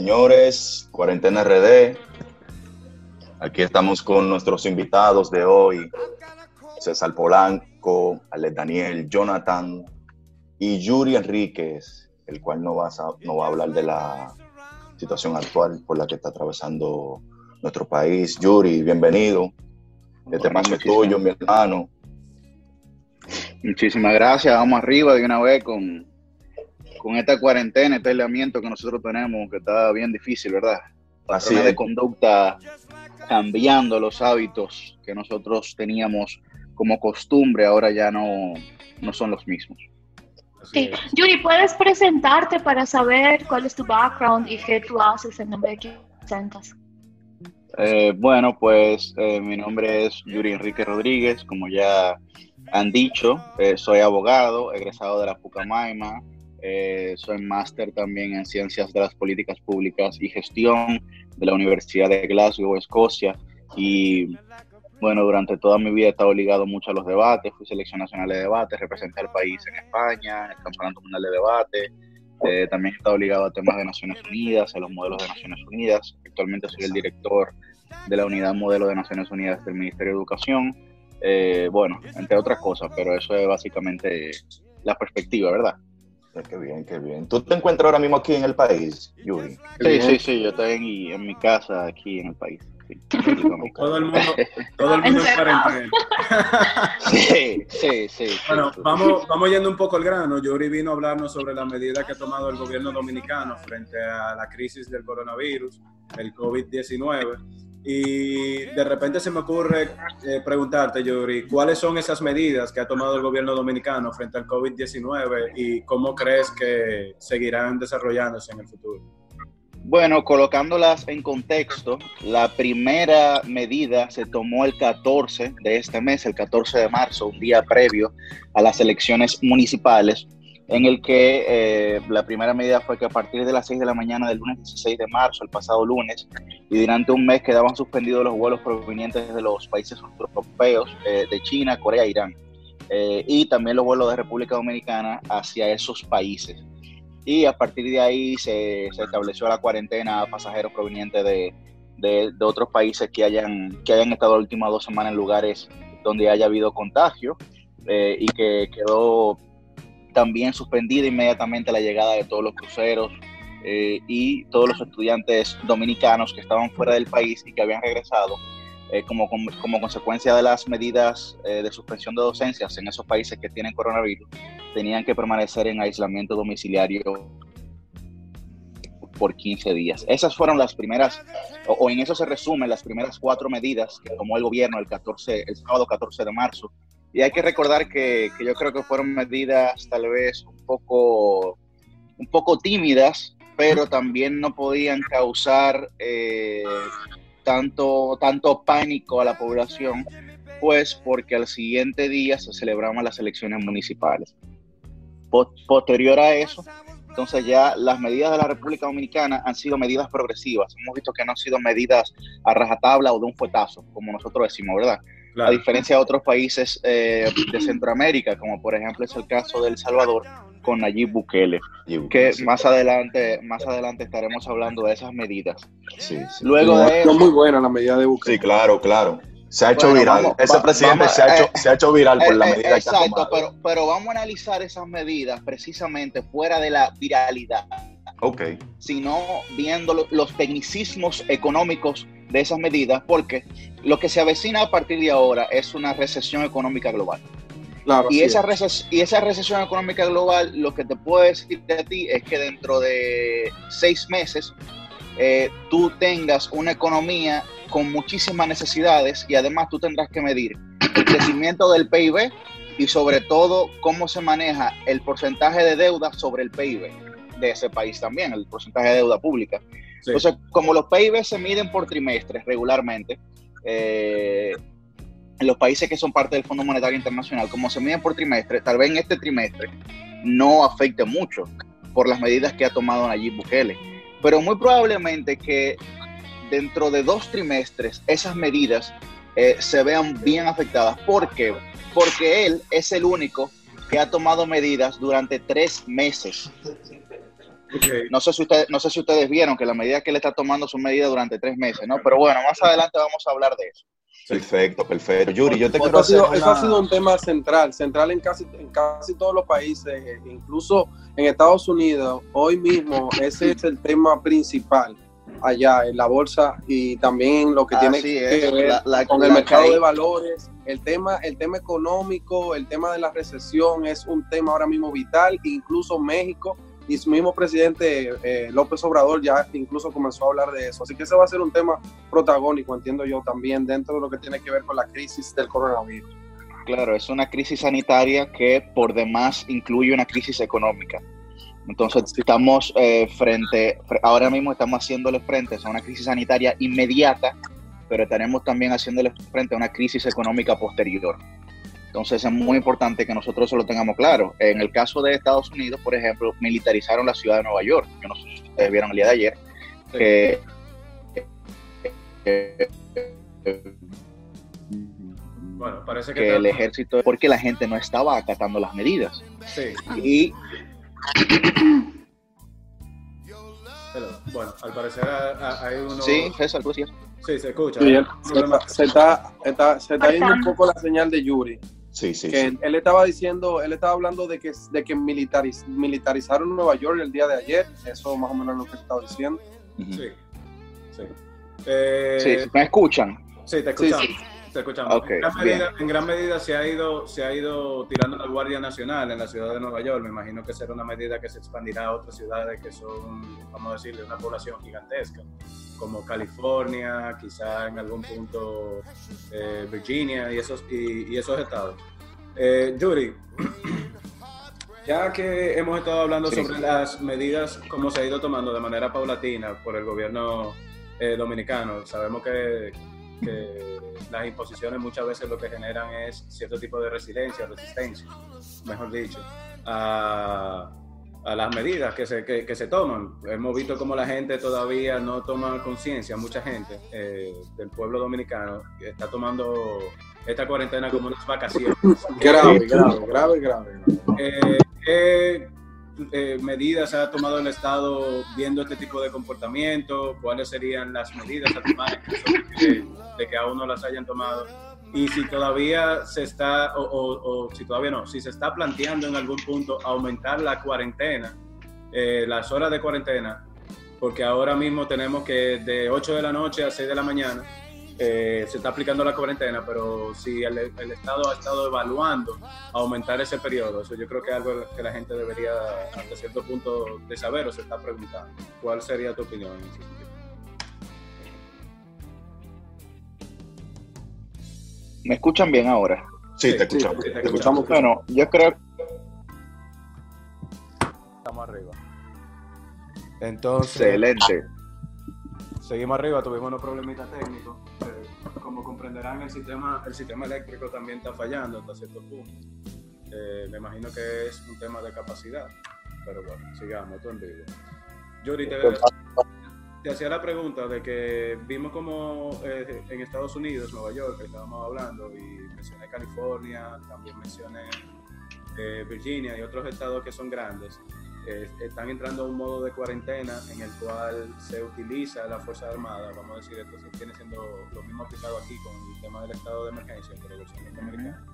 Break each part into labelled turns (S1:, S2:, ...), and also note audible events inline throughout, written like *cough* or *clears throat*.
S1: Señores, Cuarentena RD, aquí estamos con nuestros invitados de hoy, César Polanco, Alex Daniel, Jonathan y Yuri Enríquez, el cual no va, a, no va a hablar de la situación actual por la que está atravesando nuestro país. Yuri, bienvenido. Este paso es tuyo, mi hermano.
S2: Muchísimas gracias. Vamos arriba de una vez con, con esta cuarentena, este aislamiento que nosotros tenemos, que está bien difícil, ¿verdad? Así de conducta cambiando los hábitos que nosotros teníamos como costumbre, ahora ya no, no son los mismos.
S3: Sí. Yuri, ¿puedes presentarte para saber cuál es tu background y qué tú haces en nombre de que presentas?
S2: Eh, bueno, pues eh, mi nombre es Yuri Enrique Rodríguez, como ya han dicho, eh, soy abogado, egresado de la Pucamaima, eh, soy máster también en Ciencias de las Políticas Públicas y Gestión de la Universidad de Glasgow, Escocia. Y bueno, durante toda mi vida he estado ligado mucho a los debates, fui selección nacional de debate, representé al país en España, en el Campeonato Mundial de Debate. Eh, también he estado ligado a temas de Naciones Unidas, a los modelos de Naciones Unidas. Actualmente soy el director de la unidad modelo de Naciones Unidas del Ministerio de Educación. Eh, bueno, entre otras cosas, pero eso es básicamente la perspectiva, ¿verdad?
S1: Qué bien, qué bien. ¿Tú te encuentras ahora mismo aquí en el país, Yuri?
S2: Sí, sí, sí, yo estoy en, en mi casa aquí en el país. *laughs*
S4: todo el mundo, todo el *laughs* mundo en cuarentena. *laughs*
S2: sí, sí, sí.
S4: Bueno, vamos, vamos yendo un poco al grano. Yuri vino a hablarnos sobre las medidas que ha tomado el gobierno dominicano frente a la crisis del coronavirus, el COVID-19. Y de repente se me ocurre eh, preguntarte, Yuri, ¿cuáles son esas medidas que ha tomado el gobierno dominicano frente al COVID-19 y cómo crees que seguirán desarrollándose en el futuro?
S2: Bueno, colocándolas en contexto, la primera medida se tomó el 14 de este mes, el 14 de marzo, un día previo a las elecciones municipales, en el que eh, la primera medida fue que a partir de las 6 de la mañana del lunes 16 de marzo, el pasado lunes, y durante un mes quedaban suspendidos los vuelos provenientes de los países europeos, eh, de China, Corea e Irán, eh, y también los vuelos de República Dominicana hacia esos países. Y a partir de ahí se, se estableció la cuarentena a pasajeros provenientes de, de, de, otros países que hayan, que hayan estado las últimas dos semanas en lugares donde haya habido contagio y que quedó también suspendida inmediatamente la llegada de todos los cruceros eh, y todos los estudiantes dominicanos que estaban fuera del país y que habían regresado eh, como, como, consecuencia de las medidas eh, de suspensión de docencias en esos países que tienen coronavirus, tenían que permanecer en aislamiento domiciliario por 15 días. Esas fueron las primeras, o, en eso se resumen las primeras cuatro medidas que tomó el gobierno el, 14, el sábado 14 de marzo y hay que recordar que, yo creo que fueron medidas tal vez un poco, un poco tímidas, pero también no podían causar eh, tanto, tanto pánico a la población, pues porque al siguiente día se celebraban las elecciones municipales. Posterior a eso, entonces ya las medidas de la República Dominicana han sido medidas progresivas. Hemos visto que no han sido medidas a rajatabla o de un fuetazo, como nosotros decimos, ¿verdad? A diferencia de otros países eh, de Centroamérica, como por ejemplo es el caso de El Salvador con Nayib Bukele, que más adelante, más adelante estaremos hablando de esas medidas.
S1: Sí,
S2: Luego de
S4: eso, muy buena la medida de Bukele.
S1: Sí, claro, claro. Se ha hecho viral. Ese presidente se, ha hecho, eh, se ha hecho viral por la eh, medida
S2: exacto,
S1: que ha tomado.
S2: Pero, pero vamos a analizar esas medidas precisamente fuera de la viralidad.
S1: Ok.
S2: Sino viendo los tecnicismos económicos de esas medidas, porque lo que se avecina a partir de ahora es una recesión económica global.
S4: Claro,
S2: y, esa y esa recesión económica global, lo que te puedo decir de ti es que dentro de seis meses eh, tú tengas una economía con muchísimas necesidades y además tú tendrás que medir el crecimiento del PIB y sobre todo cómo se maneja el porcentaje de deuda sobre el PIB de ese país también, el porcentaje de deuda pública. Entonces, como los PIB se miden por trimestres regularmente, eh, en los países que son parte del Fondo Monetario Internacional, como se miden por trimestre, tal vez en este trimestre no afecte mucho por las medidas que ha tomado Nayib Bukele. Pero muy probablemente que dentro de dos trimestres esas medidas eh, se vean bien afectadas. ¿Por qué? Porque él es el único que ha tomado medidas durante tres meses No sé si ustedes, no sé si ustedes vieron que la medida que él está tomando son medidas durante tres meses, ¿no? Pero bueno, más adelante vamos a hablar de eso.
S1: Perfecto, perfecto. Yuri, yo te
S5: Eso
S1: quiero
S5: ha, sido, eso ha sido un tema central, central en casi, en casi todos los países, incluso en Estados Unidos. Hoy mismo ese es el tema principal allá en la bolsa y también lo que tiene
S2: Así
S5: que
S2: es,
S5: ver
S2: la- la-
S5: con el mercado de valores. El tema, el tema económico, el tema de la recesión es un tema ahora mismo vital. Incluso México y su mismo presidente eh, López Obrador ya incluso comenzó a hablar de eso. Así que ese va a ser un tema protagónico, entiendo yo también, dentro de lo que tiene que ver con la crisis del coronavirus.
S2: Claro, es una crisis sanitaria que por demás incluye una crisis económica. Entonces estamos eh, frente, fre- ahora mismo estamos haciéndole frente a una crisis sanitaria inmediata, pero estaremos también haciéndole frente a una crisis económica posterior. Entonces es muy importante que nosotros eso lo tengamos claro. En el caso de Estados Unidos, por ejemplo, militarizaron la ciudad de Nueva York. Yo no sé si ustedes vieron el día de ayer que que-
S4: Bueno, parece que,
S2: que el ejército, porque la gente no estaba acatando las medidas.
S4: Sí,
S2: Y
S4: pero, bueno, al parecer ha- ha- hay uno...
S2: sí, César, tú decías.
S4: Sí, se escucha.
S5: Sí, se, está, se está, se está yendo un poco la señal de Yuri.
S1: Sí, sí,
S5: que
S1: sí.
S5: él, él estaba diciendo, él estaba hablando de que, de que militariz- militarizaron Nueva York el día de ayer. Eso más o menos es lo que estaba diciendo.
S4: Sí, sí. Eh,
S2: Sí, ¿me escuchan?
S4: Sí, te escuchamos.
S5: Sí,
S4: Te escuchamos.
S2: Ok,
S4: en, gran medida, en gran medida se ha ido se ha ido tirando la Guardia Nacional en la ciudad de Nueva York. Me imagino que será una medida que se expandirá a otras ciudades que son, vamos a decirle, una población gigantesca, como California, quizá en algún punto eh, Virginia y esos, y, y esos estados. Eh, Yuri, *clears throat* ya que hemos estado hablando
S2: Sí.
S4: sobre las medidas, como se ha ido tomando de manera paulatina por el gobierno eh, dominicano, sabemos que, que las imposiciones muchas veces lo que generan es cierto tipo de resiliencia, resistencia, mejor dicho, a, a las medidas que se, que, que se toman. Hemos visto como la gente todavía no toma conciencia, mucha gente eh, del pueblo dominicano está tomando esta cuarentena como unas vacaciones.
S5: Grave,
S1: Sí.
S5: grave, grave, grave.
S4: Eh, ¿Qué eh, medidas ha tomado el Estado viendo este tipo de comportamiento? ¿Cuáles serían las medidas a tomar en caso de que, de que aún no las hayan tomado? Y si todavía se está, o, o- o si todavía no, si se está planteando en algún punto aumentar la cuarentena, eh, las horas de cuarentena, porque ahora mismo tenemos que de 8 de la noche a 6 de la mañana eh, se está aplicando la cuarentena, pero si el, el Estado ha estado evaluando aumentar ese periodo, eso yo creo que es algo que la gente debería hasta cierto punto de saber o se está preguntando. ¿Cuál sería tu opinión en ese sentido?
S2: ¿Me escuchan bien ahora?
S1: Sí, te escuchamos.
S4: sí, te
S1: te
S5: escuchamos.
S1: escuchamos.
S2: Bueno, yo creo
S4: Estamos arriba. Entonces,
S2: excelente.
S4: seguimos arriba, tuvimos unos problemitas técnicos. Como comprenderán, el sistema, el sistema eléctrico también está fallando hasta cierto punto. Eh, me imagino que es un tema de capacidad, pero bueno, sigamos, esto en vivo. Yuri, te, te hacía la pregunta de que vimos como eh, en Estados Unidos, Nueva York, que estábamos hablando, y mencioné California, también mencioné eh, Virginia y otros estados que son grandes, están entrando a un modo de cuarentena en el cual se utiliza la Fuerza Armada, vamos a decir, entonces viene siendo lo mismo aplicado aquí con el tema del estado de emergencia, pero versión norteamericana.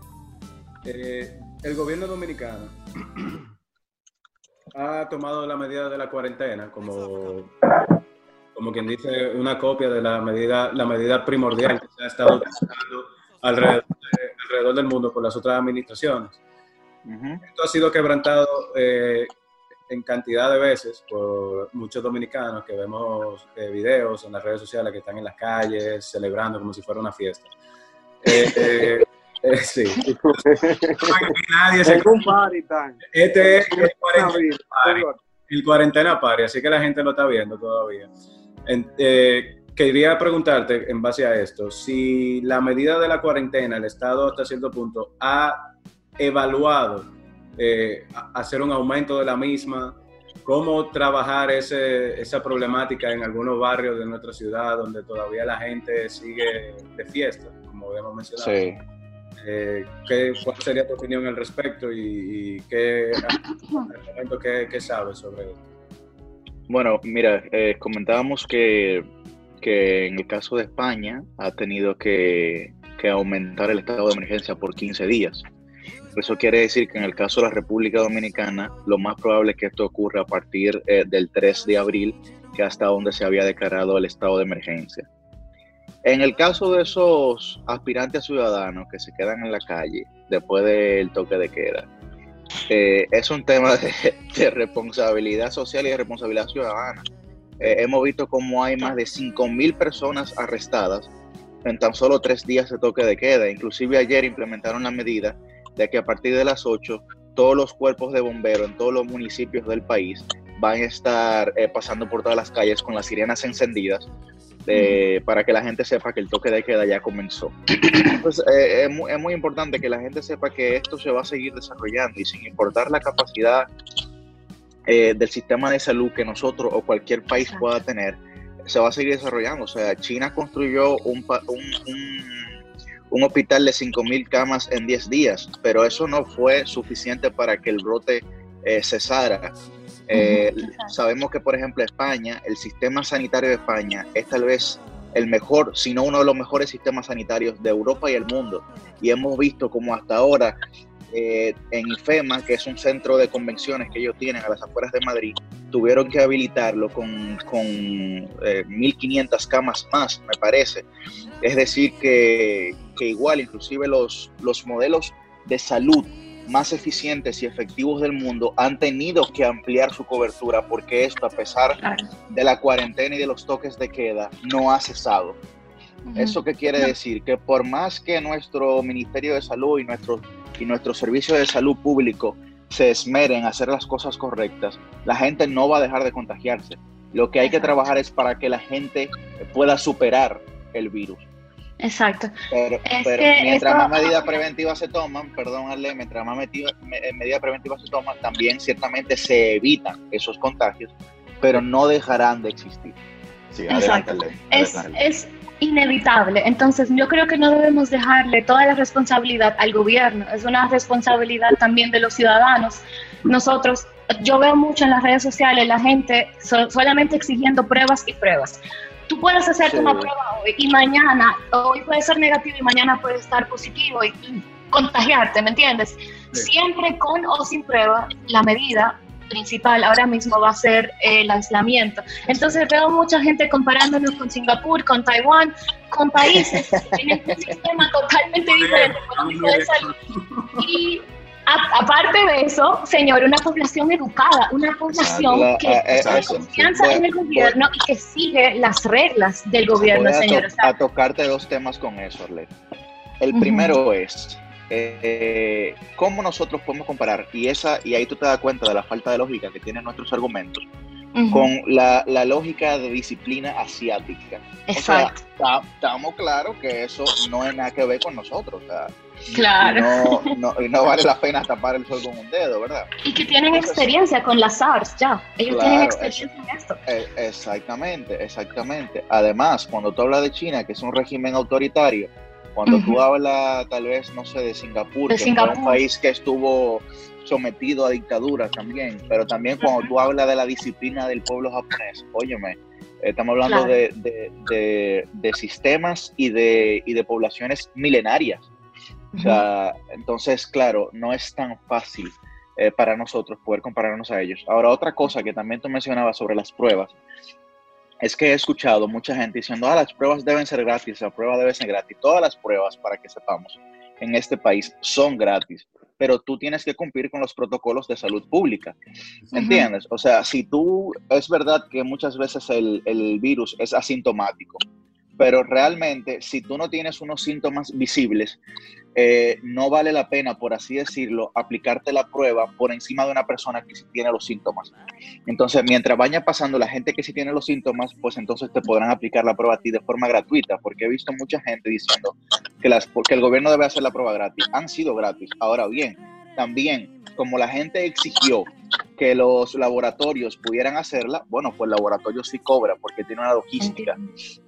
S4: Eh, el gobierno dominicano *clears throat* ha tomado la medida de la cuarentena como, como quien dice, una copia de la medida, la medida primordial que se ha estado utilizando alrededor, de- alrededor del mundo por las otras administraciones. Esto ha sido quebrantado eh, en cantidad de veces por muchos dominicanos que vemos eh, videos en las redes sociales que están en las calles celebrando como si fuera una fiesta. Eh, eh, eh, sí. *laughs* Nadie se-. *laughs* Este es el cuarentena party. el cuarentena party, así que la gente lo está viendo todavía. En- eh, quería preguntarte en base a esto, si la medida de la cuarentena, el Estado hasta cierto punto ha evaluado eh, hacer un aumento de la misma, cómo trabajar ese, esa problemática en algunos barrios de nuestra ciudad donde todavía la gente sigue de fiesta, como hemos mencionado.
S2: Sí.
S4: Eh, ¿qué, ¿Cuál sería tu opinión al respecto y, y qué, *coughs* qué, qué sabes sobre esto?
S2: Bueno, mira, eh, comentábamos que, que, en el caso de España ha tenido que, que, aumentar el estado de emergencia por 15 días. Eso quiere decir que en el caso de la República Dominicana, lo más probable es que esto ocurra a partir eh, del 3 de abril, que hasta donde se había declarado el estado de emergencia. En el caso de esos aspirantes ciudadanos que se quedan en la calle después del toque de queda, eh, es un tema de, responsabilidad social y de responsabilidad ciudadana. Eh, hemos visto cómo hay más de 5.000 personas arrestadas en tan solo tres días de toque de queda. Inclusive ayer implementaron la medida de que a partir de las 8 todos los cuerpos de bomberos en todos los municipios del país van a estar eh, pasando por todas las calles con las sirenas encendidas para que la gente sepa que el toque de queda ya comenzó. Entonces, *clears throat* eh, es, muy, es, muy, importante que la gente sepa que esto se va a seguir desarrollando y sin importar la capacidad eh, del sistema de salud que nosotros o cualquier país pueda tener, se va a seguir desarrollando. O sea, China construyó un, un, un, hospital de 5.000 camas en 10 días, pero eso no fue suficiente para que el brote eh, cesara. Eh, sabemos que, por ejemplo, España, el sistema sanitario de España es tal vez el mejor, si no uno de los mejores sistemas sanitarios de Europa y el mundo. Y hemos visto como hasta ahora eh, en IFEMA, que es un centro de convenciones que ellos tienen a las afueras de Madrid, tuvieron que habilitarlo con, con 1.500 eh, camas más, me parece. Es decir, que, que igual, inclusive los, los modelos de salud más eficientes y efectivos del mundo han tenido que ampliar su cobertura porque esto, a pesar de la cuarentena y de los toques de queda, no ha cesado. ¿Eso qué quiere decir? Que por más que nuestro Ministerio de Salud y nuestro, y nuestro Servicio de Salud Público se esmeren a hacer las cosas correctas, la gente no va a dejar de contagiarse. Lo que hay que trabajar es para que la gente pueda superar el virus.
S3: Exacto.
S2: Pero, mientras más medidas preventivas se toman, perdón, Ale, mientras más eh, medidas preventivas se toman, también ciertamente se evitan esos contagios, pero no dejarán de existir.
S3: Sí, Exacto. Es, es inevitable. Entonces, yo creo que no debemos dejarle toda la responsabilidad al gobierno. Es una responsabilidad también de los ciudadanos. Nosotros, yo veo mucho en las redes sociales la gente solamente exigiendo pruebas y pruebas. Tú puedes hacerte una prueba hoy y mañana, hoy puede ser negativo y mañana puede estar positivo y, contagiarte, ¿me entiendes? Siempre con o sin prueba, la medida principal ahora mismo va a ser el aislamiento. Entonces veo mucha gente comparándonos con Singapur, con Taiwán, con países que tienen un *laughs* sistema totalmente diferente económico de salud. Y aparte de eso, señor, una población educada, una población que eh, tiene confianza en el gobierno y que sigue las reglas del gobierno, señor.
S2: a tocarte dos temas con eso, Arlet. El primero es eh, cómo nosotros podemos comparar, y esa y ahí tú te das cuenta de la falta de lógica que tienen nuestros argumentos, con la, la, lógica de disciplina asiática. Exacto. estamos claros que eso no es nada que ver con nosotros. O sea,
S3: Claro.
S2: No, no, vale la pena tapar el sol con un dedo, ¿verdad?
S3: Y que tienen experiencia con las SARS ya. Ellos tienen experiencia en esto.
S2: Eh, exactamente, exactamente. Además, cuando tú hablas de China, que es un régimen autoritario, cuando tú hablas tal vez, no sé, de Singapur, que es un país que estuvo sometido a dictadura también, pero también cuando tú hablas de la disciplina del pueblo japonés, óyeme, estamos hablando de, de, de, sistemas y de, y de poblaciones milenarias. O sea, entonces, claro, no es tan fácil eh, para nosotros poder compararnos a ellos. Ahora, otra cosa que también tú mencionabas sobre las pruebas, es que he escuchado mucha gente diciendo, ah, las pruebas deben ser gratis, la prueba debe ser gratis. Todas las pruebas, para que sepamos, en este país son gratis, pero tú tienes que cumplir con los protocolos de salud pública. ¿Entiendes? O sea, si tú, es verdad que muchas veces el, el virus es asintomático, pero realmente si tú no tienes unos síntomas visibles, eh, no vale la pena, por así decirlo, aplicarte la prueba por encima de una persona que sí tiene los síntomas. Entonces, mientras vaya pasando la gente que sí tiene los síntomas, pues entonces te podrán aplicar la prueba a ti de forma gratuita, porque he visto mucha gente diciendo que, las, porque el gobierno debe hacer la prueba gratis. Han sido gratis. Ahora bien, también, como la gente exigió que los laboratorios pudieran hacerla, bueno, pues el laboratorio sí cobra porque tiene una logística.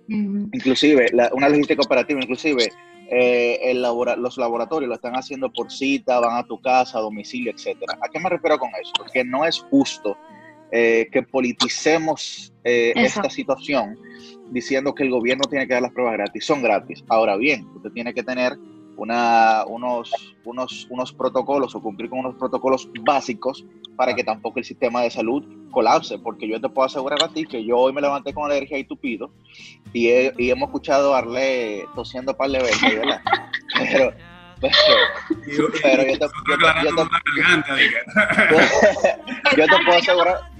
S2: Inclusive, una logística operativa, inclusive eh, el los laboratorios lo están haciendo por cita, van a tu casa, a domicilio, etcétera. ¿A qué me refiero con eso? Porque no es justo eh, que politicemos eh, esta situación diciendo que el gobierno tiene que dar las pruebas gratis. Son gratis. Ahora bien, usted tiene que tener una, unos, unos, unos protocolos o cumplir con unos protocolos básicos para que tampoco el sistema de salud colapse, porque yo te puedo asegurar a ti que yo hoy me levanté con alergia y tupido y, y hemos escuchado a Arle tosiendo par de veces, ¿verdad? *laughs* Pero, pero, pero yo te, yo te, yo te, *laughs* yo te puedo asegurar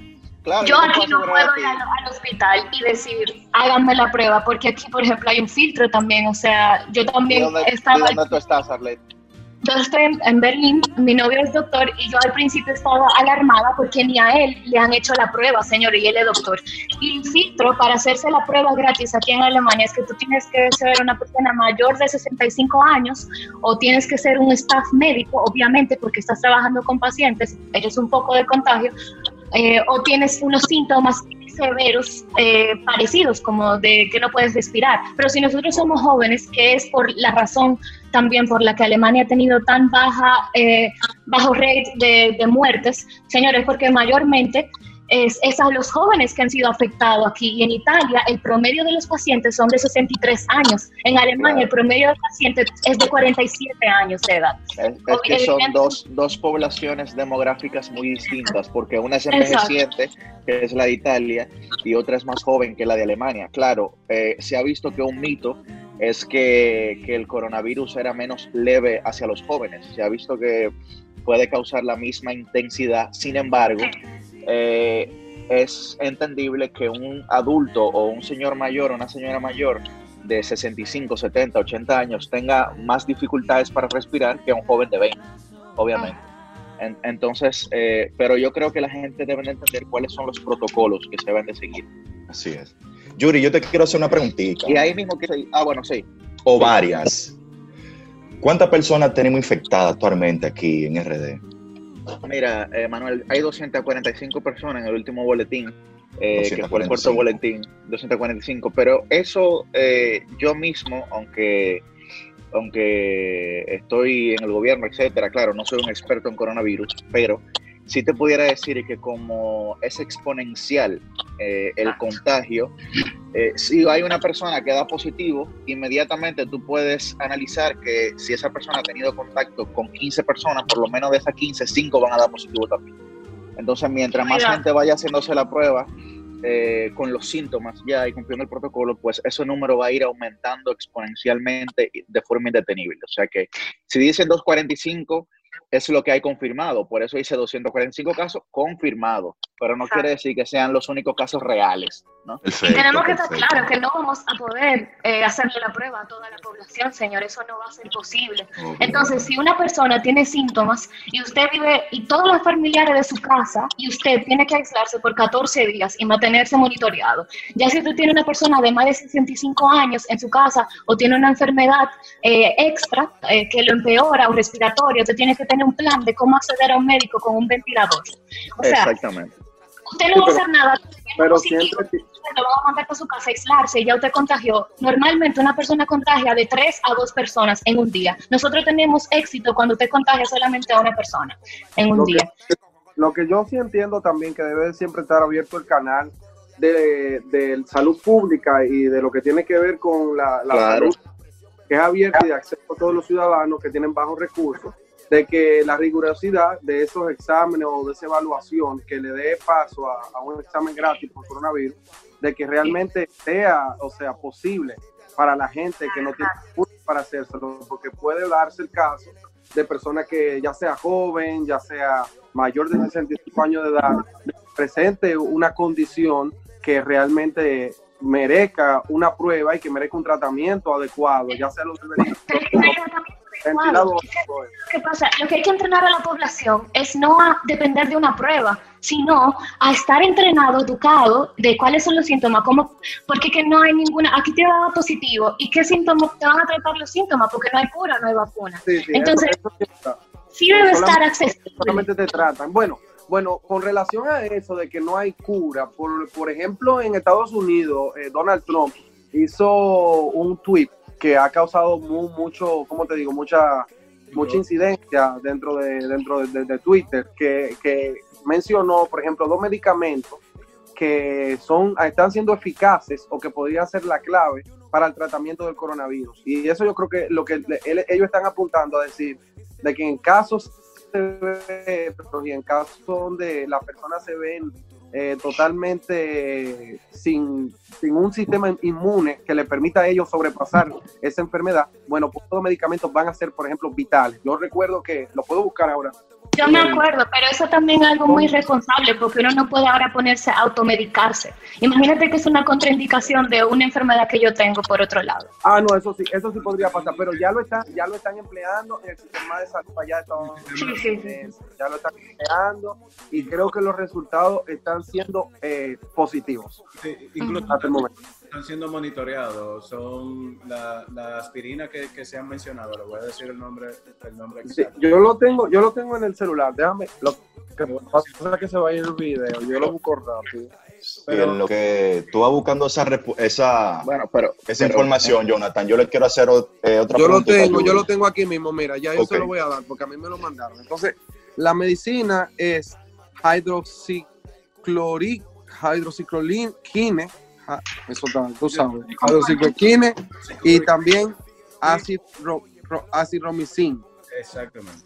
S3: yo aquí no puedo ir al, hospital y decir, háganme la prueba, porque aquí, por ejemplo, hay un filtro también. O sea, yo también
S2: dónde,
S3: estaba.
S2: ¿Dónde tú estás, Arlette?
S3: Yo estoy en, Berlín, mi novio es doctor y yo al principio estaba alarmada porque ni a él le han hecho la prueba, señor, y él es doctor. Y el filtro para hacerse la prueba gratis aquí en Alemania es que tú tienes que ser una persona mayor de 65 años o tienes que ser un staff médico, obviamente, porque estás trabajando con pacientes, eres un poco de contagio, eh, o tienes unos síntomas severos eh, parecidos, como de que no puedes respirar. Pero si nosotros somos jóvenes, que es por la razón también por la que Alemania ha tenido tan baja, eh, bajo rate de, de muertes, señores, porque mayormente es, a los jóvenes que han sido afectados aquí. Y en Italia el promedio de los pacientes son de 63 años. En Alemania el promedio de pacientes es de 47 años de edad.
S2: Es, que son dos, dos, poblaciones demográficas muy distintas, porque una es envejeciente, que es la de Italia, y otra es más joven que la de Alemania. Claro, eh, se ha visto que un mito es que, que el coronavirus era menos leve hacia los jóvenes. Se ha visto que puede causar la misma intensidad. Sin embargo, eh, es entendible que un adulto o un señor mayor o una señora mayor de 65, 70, 80 años tenga más dificultades para respirar que un joven de 20, obviamente. entonces, eh, pero yo creo que la gente debe entender cuáles son los protocolos que se deben de seguir.
S1: Así es. Yuri, yo te quiero hacer una preguntita.
S2: Y ahí mismo que... Ah, bueno, sí.
S1: O varias. ¿Cuántas personas tenemos infectadas actualmente aquí en RD?
S2: Mira, eh, Manuel, hay 245 personas en el último boletín, eh, que fue el cuarto boletín, 245, pero eso eh, yo mismo, aunque, aunque estoy en el gobierno, etcétera, claro, no soy un experto en coronavirus, pero si te pudiera decir que como es exponencial eh, el contagio, eh, si hay una persona que da positivo, inmediatamente tú puedes analizar que si esa persona ha tenido contacto con 15 personas, por lo menos de esas 15, 5 van a dar positivo también. Entonces, mientras más gente vaya haciéndose la prueba eh, con los síntomas ya y cumpliendo el protocolo, pues ese número va a ir aumentando exponencialmente de forma indetenible. O sea que si dicen 245, es lo que hay confirmado. Por eso dice 245 casos confirmados, pero no quiere decir que sean los únicos casos reales. ¿no?
S3: tenemos que estar claros que no vamos a poder eh, hacerle la prueba a toda la población, señor. Eso no va a ser posible. Entonces, si una persona tiene síntomas y usted vive y todos los familiares de su casa y usted tiene que aislarse por 14 días y mantenerse monitoreado, ya si usted tiene una persona de más de 65 años en su casa o tiene una enfermedad eh, extra eh, que lo empeora o respiratorio, usted tiene que tener un plan de cómo acceder a un médico con un ventilador. O sea,
S2: Exactamente.
S3: Usted no va a hacer nada.
S5: Pero siempre...
S3: Lo va a mandar para su casa a aislarse y ya usted contagió. Normalmente una persona contagia de tres a dos personas en un día. Nosotros tenemos éxito cuando usted contagia solamente a una persona en un día.
S5: lo que yo sí entiendo también que debe siempre estar abierto el canal de, de salud pública y de lo que tiene que ver con la, la salud, que es abierto y de acceso a todos los ciudadanos que tienen bajos recursos de que la rigurosidad de esos exámenes o de esa evaluación que le dé paso a, un examen gratis por coronavirus, de que realmente sea, o sea, posible para la gente que no tiene para hacérselo, porque puede darse el caso de personas que ya sea joven, ya sea mayor de 65 años de edad, presente una condición que realmente merezca una prueba y que merezca un tratamiento adecuado, ya sea
S3: lo que pasa? Lo que hay que entrenar a la población es no a depender de una prueba, sino a estar entrenado, educado de cuáles son los síntomas, cómo, porque que no hay ninguna, aquí te va positivo, y qué síntomas te van a tratar los síntomas, porque no hay cura, no hay vacuna. Entonces, sí debe estar accesible.
S5: Solamente te tratan. Bueno, bueno, con relación a eso de que no hay cura, por, por ejemplo, en Estados Unidos, eh, Donald Trump hizo un tweet que ha causado mucho, ¿cómo te digo? Mucha, mucha incidencia dentro de, dentro de, Twitter, que, mencionó, por ejemplo, dos medicamentos que son, están siendo eficaces o que podrían ser la clave para el tratamiento del coronavirus. Y eso yo creo que lo que ellos están apuntando a decir, de que en casos y en casos donde las personas se ven eh, totalmente sin, sin, un sistema inmune que le permita a ellos sobrepasar esa enfermedad, bueno, pues los medicamentos van a ser, por ejemplo, vitales. Yo recuerdo que, lo puedo buscar ahora,
S3: yo me acuerdo, pero eso también es algo muy responsable porque uno no puede ahora ponerse a automedicarse. Imagínate que es una contraindicación de una enfermedad que yo tengo por otro lado.
S5: Ah, no, eso sí, eso sí podría pasar, pero ya lo están, ya lo están empleando en el sistema de salud allá sí, sí, sí. ya lo están empleando y creo que los resultados están siendo eh, positivos.
S4: incluso hasta el momento están siendo monitoreados, son la, la aspirina que, que, se han mencionado, le voy a decir el nombre, el nombre
S5: yo lo tengo, yo lo tengo en el celular, déjame, lo que pasa es que se vaya el video, yo lo busco rápido.
S1: Pero, en lo que tú vas buscando esa, esa, bueno, pero, esa información, Jonathan, yo le quiero hacer eh, otra
S5: yo Lo tengo, yo lo tengo aquí mismo, mira, ya yo se lo voy a dar porque a mí me lo mandaron. Entonces, la medicina es hidroxicloric, hidroxicloroquine, Ah, eso también, tú sabes, y también azithromycin.
S4: Exactamente.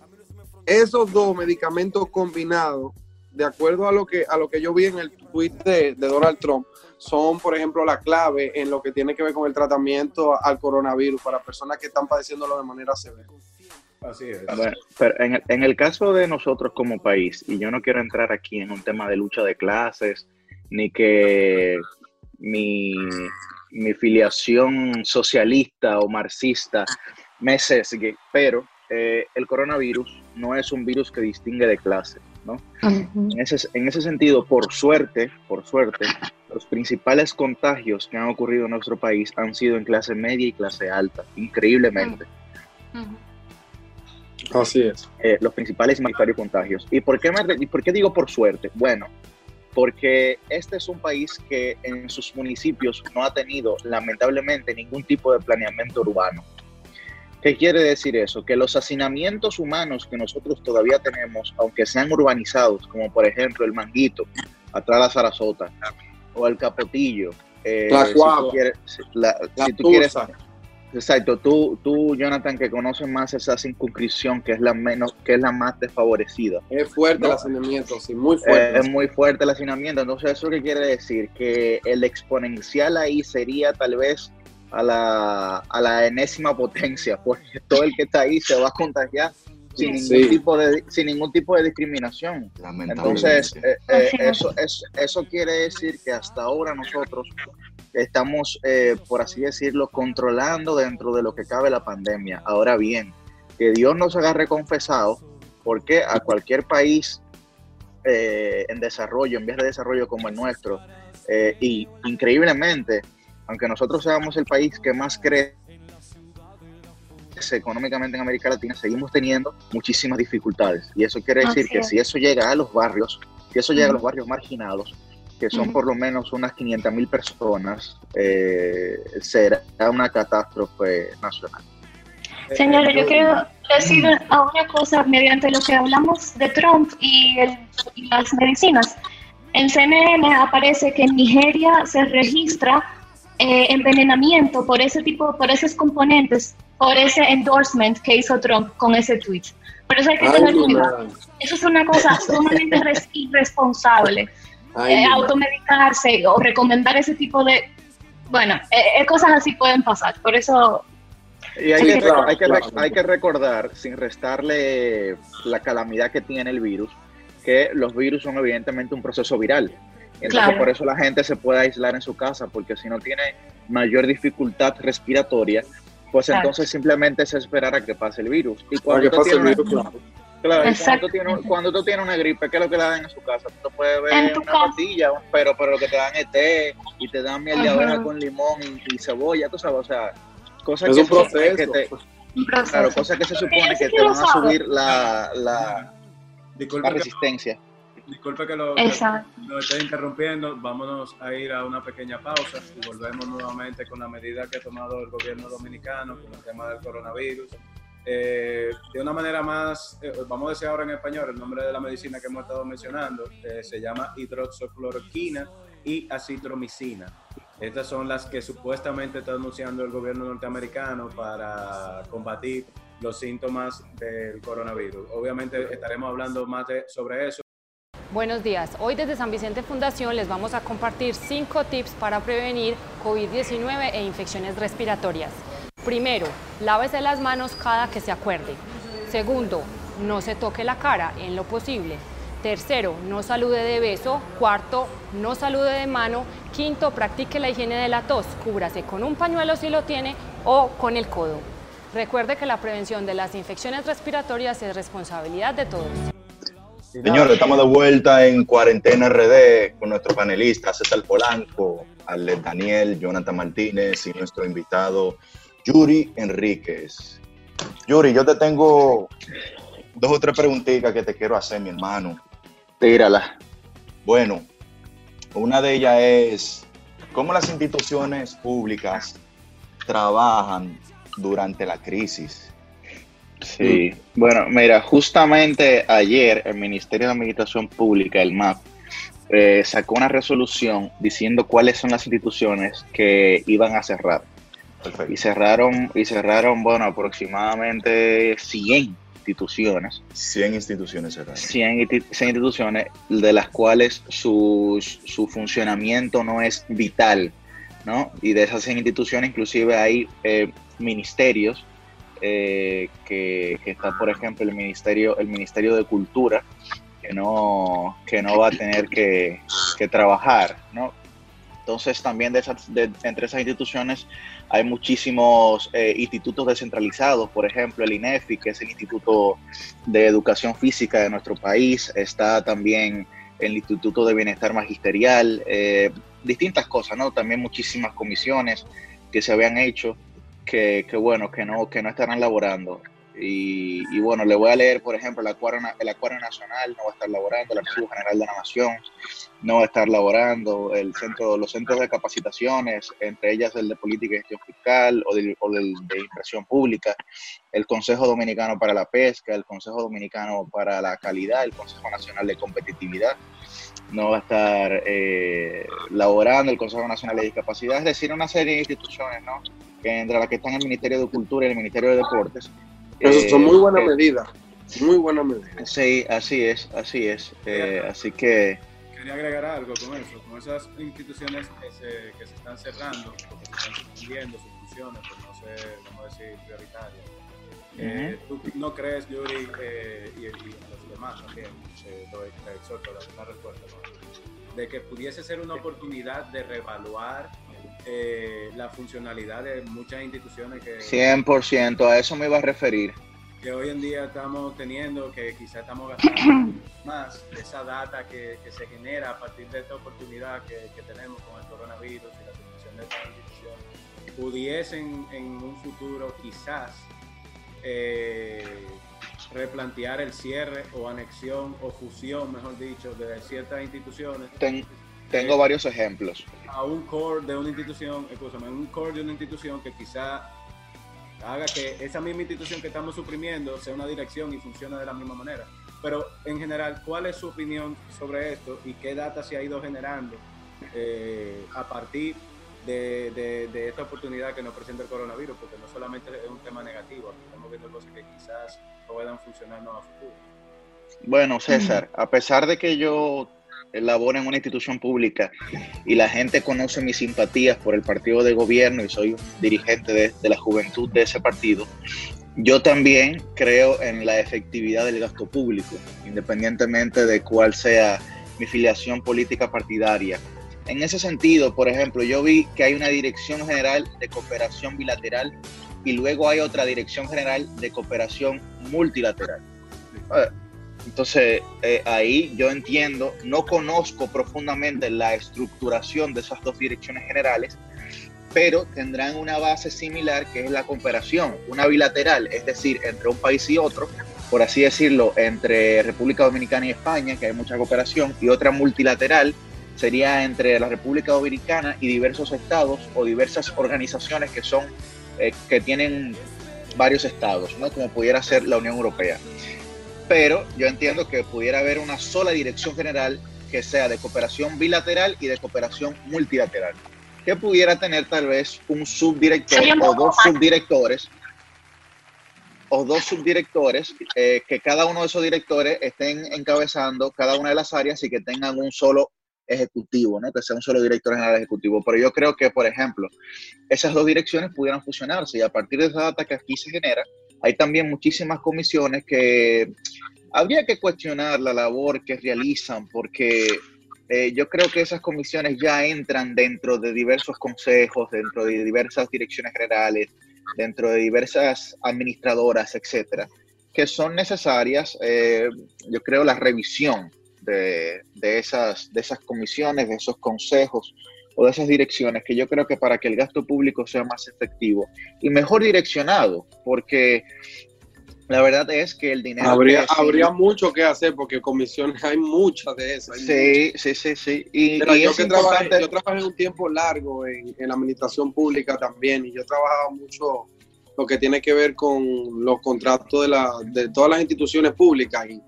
S5: Esos dos medicamentos combinados, de acuerdo a lo que, a lo que yo vi en el tweet de, Donald Trump, son, por ejemplo, la clave en lo que tiene que ver con el tratamiento al coronavirus para personas que están padeciéndolo de manera severa.
S2: Así es. pero en, el, en el caso de nosotros como país, y yo no quiero entrar aquí en un tema de lucha de clases, ni que mi, filiación socialista o marxista me sesgue, pero eh, el coronavirus no es un virus que distingue de clase, ¿no? en, ese, en ese sentido, por suerte, por suerte, los principales contagios que han ocurrido en nuestro país han sido en clase media y clase alta, increíblemente.
S5: Así es.
S2: Eh, los principales mayoritarios contagios. ¿Y por, qué me, ¿Y por qué digo por suerte? Bueno, porque este es un país que en sus municipios no ha tenido lamentablemente ningún tipo de planeamiento urbano. ¿Qué quiere decir eso? Que los hacinamientos humanos que nosotros todavía tenemos, aunque sean urbanizados, como por ejemplo el Manguito, atrás de la Sarasota, o el Capotillo,
S5: eh, la si, tú
S2: quieres, la, si tú quieres, Exacto, tú, tú, Jonathan, que conoces más esa circunscripción que es la menos, que es la más desfavorecida.
S5: Es fuerte el hacinamiento, sí, muy fuerte.
S2: es muy fuerte el hacinamiento. Entonces, ¿eso qué quiere decir? Que el exponencial ahí sería tal vez a la, a la enésima potencia, *laughs* porque todo el que está ahí se va a contagiar sin ningún, tipo, de, sin ningún tipo de discriminación. Entonces, eh, eh, eso, eso, eso quiere decir que hasta ahora nosotros estamos, eh, por así decirlo, controlando dentro de lo que cabe la pandemia. Ahora bien, que Dios nos agarre confesado, porque a cualquier país eh, en desarrollo, en vías de desarrollo como el nuestro, eh, y increíblemente, aunque nosotros seamos el país que más crece económicamente en América Latina, seguimos teniendo muchísimas dificultades. Y eso quiere decir que si eso llega a los barrios, si eso llega a los barrios marginados, que son por lo menos unas 500 mil personas, eh, será una catástrofe nacional.
S3: Señores, yo quiero decir a una cosa mediante lo que hablamos de Trump y, las medicinas. En CNN aparece que en Nigeria se registra eh, envenenamiento por ese tipo, por esos componentes, por ese endorsement que hizo Trump con ese tweet. Por eso hay que tener cuidado. Eso es una cosa *laughs* sumamente irresponsable. Eh, automedicarse o recomendar ese tipo de... Bueno, eh, eh, cosas así pueden pasar, por eso...
S2: Y hay, que, hay, que, hay que recordar, sin restarle la calamidad que tiene el virus, que los virus son evidentemente un proceso viral. Entonces, por eso la gente se puede aislar en su casa, porque si no tiene mayor dificultad respiratoria, pues entonces simplemente se esperará a que pase el virus. Y cuando pase el virus, Claro, cuando tú, tienes, cuando tú, tienes, una gripe, ¿qué es lo que le dan en su casa? Tú puedes ver una pastilla, pero, pero lo que te dan es té y te dan miel de abeja con limón y, cebolla, tú sabes, o sea, cosas
S5: es
S2: que,
S5: un proceso.
S2: que te, claro, cosas que se supone que te van a subir la, la, la resistencia.
S4: disculpe que lo, lo, esté interrumpiendo, vámonos a ir a una pequeña pausa y volvemos nuevamente con la medida que ha tomado el gobierno dominicano con el tema del coronavirus Eh, de una manera más, eh, vamos a decir ahora en español, el nombre de la medicina que hemos estado mencionando eh, se llama hidroxocloroquina y acitromicina. Estas son las que supuestamente está anunciando el gobierno norteamericano para combatir los síntomas del coronavirus. Obviamente estaremos hablando más sobre eso.
S6: Buenos días. Hoy desde San Vicente Fundación les vamos a compartir cinco tips para prevenir COVID-19 e infecciones respiratorias. Primero, lávese las manos cada que se acuerde. Segundo, no se toque la cara en lo posible. Tercero, no salude de beso. Cuarto, no salude de mano. Quinto, practique la higiene de la tos. Cúbrase con un pañuelo si lo tiene o con el codo. Recuerde que la prevención de las infecciones respiratorias es responsabilidad de todos.
S1: Señores, estamos de vuelta en Cuarentena RD con nuestro panelista César Polanco, Alex Daniel, Jonathan Martínez y nuestro invitado Yuri Enríquez. Yuri, yo te tengo dos o tres preguntitas que te quiero hacer, mi hermano.
S2: Tírala.
S1: Bueno, una de ellas es, ¿cómo las instituciones públicas trabajan durante la crisis?
S2: Sí, bueno, mira, justamente ayer el Ministerio de Administración Pública, el MAP, eh, sacó una resolución diciendo cuáles son las instituciones que iban a cerrar. Y cerraron, y cerraron, bueno, aproximadamente 100 instituciones.
S1: 100 instituciones cerradas.
S2: 100, instituciones, de las cuales su, su, funcionamiento no es vital, ¿no? Y de esas 100 instituciones inclusive hay eh, ministerios eh, que, está, por ejemplo, el Ministerio, el Ministerio de Cultura, que no, que no va a tener que, trabajar, ¿no? Entonces también de esas, entre esas instituciones hay muchísimos eh, institutos descentralizados, por ejemplo el INEFI, que es el Instituto de Educación Física de nuestro país, está también el Instituto de Bienestar Magisterial, eh, distintas cosas, ¿no? También muchísimas comisiones que se habían hecho que, bueno, que no, que no estarán laborando. Y, bueno, le voy a leer, por ejemplo, el Acuario, el Acuario Nacional no va a estar laborando, el Archivo General de la Nación no va a estar laborando, el centro, los centros de capacitaciones, entre ellas el de Política y Gestión Fiscal o, del, de Inversión Pública, el Consejo Dominicano para la Pesca, el Consejo Dominicano para la Calidad, el Consejo Nacional de Competitividad, no va a estar eh, laborando, el Consejo Nacional de Discapacidad, es decir, una serie de instituciones, ¿no? entre las que están el Ministerio de Cultura y el Ministerio de Deportes.
S5: Eso son muy buenas eh, medidas, muy buenas medidas.
S2: Sí, así es, así es. Eh, así que...
S4: Quería agregar algo con eso, con esas instituciones que se, que se están cerrando, porque se están suspendiendo sus funciones, por no ser, vamos a decir, prioritarias. Eh, ¿Tú no crees, Yuri, y, los demás también, eh, lo exhorto a dar una respuesta, de que pudiese ser una oportunidad de reevaluar eh, la funcionalidad de muchas instituciones que...
S2: 100%, a eso me iba a referir.
S4: Que hoy en día estamos teniendo, que quizá estamos gastando *clears throat* más de esa data que, se genera a partir de esta oportunidad que, tenemos con el coronavirus y la situación de estas instituciones, pudiesen en un futuro quizás eh, replantear el cierre o anexión o fusión, mejor dicho, de ciertas instituciones.
S2: Tengo varios ejemplos.
S4: A un core de una institución, escúchame, un core de una institución que quizá haga que esa misma institución que estamos suprimiendo sea una dirección y funcione de la misma manera. Pero en general, ¿cuál es su opinión sobre esto y qué data se ha ido generando eh, a partir de, de, esta oportunidad que nos presenta el coronavirus? Porque no solamente es un tema negativo, estamos viendo cosas que quizás puedan funcionarnos a futuro.
S2: Bueno, César, a pesar de que yo laboro en una institución pública y la gente conoce mis simpatías por el partido de gobierno y soy un dirigente de, la juventud de ese partido, yo también creo en la efectividad del gasto público, independientemente de cuál sea mi filiación política partidaria. En ese sentido, por ejemplo, yo vi que hay una Dirección General de Cooperación Bilateral y luego hay otra Dirección General de Cooperación Multilateral. Entonces, eh, ahí yo entiendo, no conozco profundamente la estructuración de esas dos direcciones generales, pero tendrán una base similar que es la cooperación, una bilateral, es decir, entre un país y otro, por así decirlo, entre República Dominicana y España, que hay mucha cooperación, y otra multilateral sería entre la República Dominicana y diversos estados o diversas organizaciones que son, eh, que tienen varios estados, ¿no? como pudiera ser la Unión Europea. Pero yo entiendo que pudiera haber una sola dirección general que sea de cooperación bilateral y de cooperación multilateral, que pudiera tener tal vez un subdirector o dos subdirectores o dos subdirectores, eh, que cada uno de esos directores estén encabezando cada una de las áreas y que tengan un solo ejecutivo, ¿no? que sea un solo director general ejecutivo. Pero yo creo que, por ejemplo, esas dos direcciones pudieran fusionarse y a partir de esa data que aquí se genera, hay también muchísimas comisiones que habría que cuestionar la labor que realizan porque eh, yo creo que esas comisiones ya entran dentro de diversos consejos, dentro de diversas direcciones generales, dentro de diversas administradoras, etcétera, que son necesarias, eh, yo creo, la revisión de, esas comisiones, de esos consejos o de esas direcciones, que yo creo que para que el gasto público sea más efectivo y mejor direccionado, porque la verdad es que el dinero...
S5: Habría, habría mucho que hacer porque comisiones *laughs* hay muchas de esas.
S2: Sí, sí, sí, sí,
S5: Y, yo, que trabajé, yo trabajé un tiempo largo en, en, la administración pública también y yo trabajaba mucho lo que tiene que ver con los contratos de, la, de todas las instituciones públicas y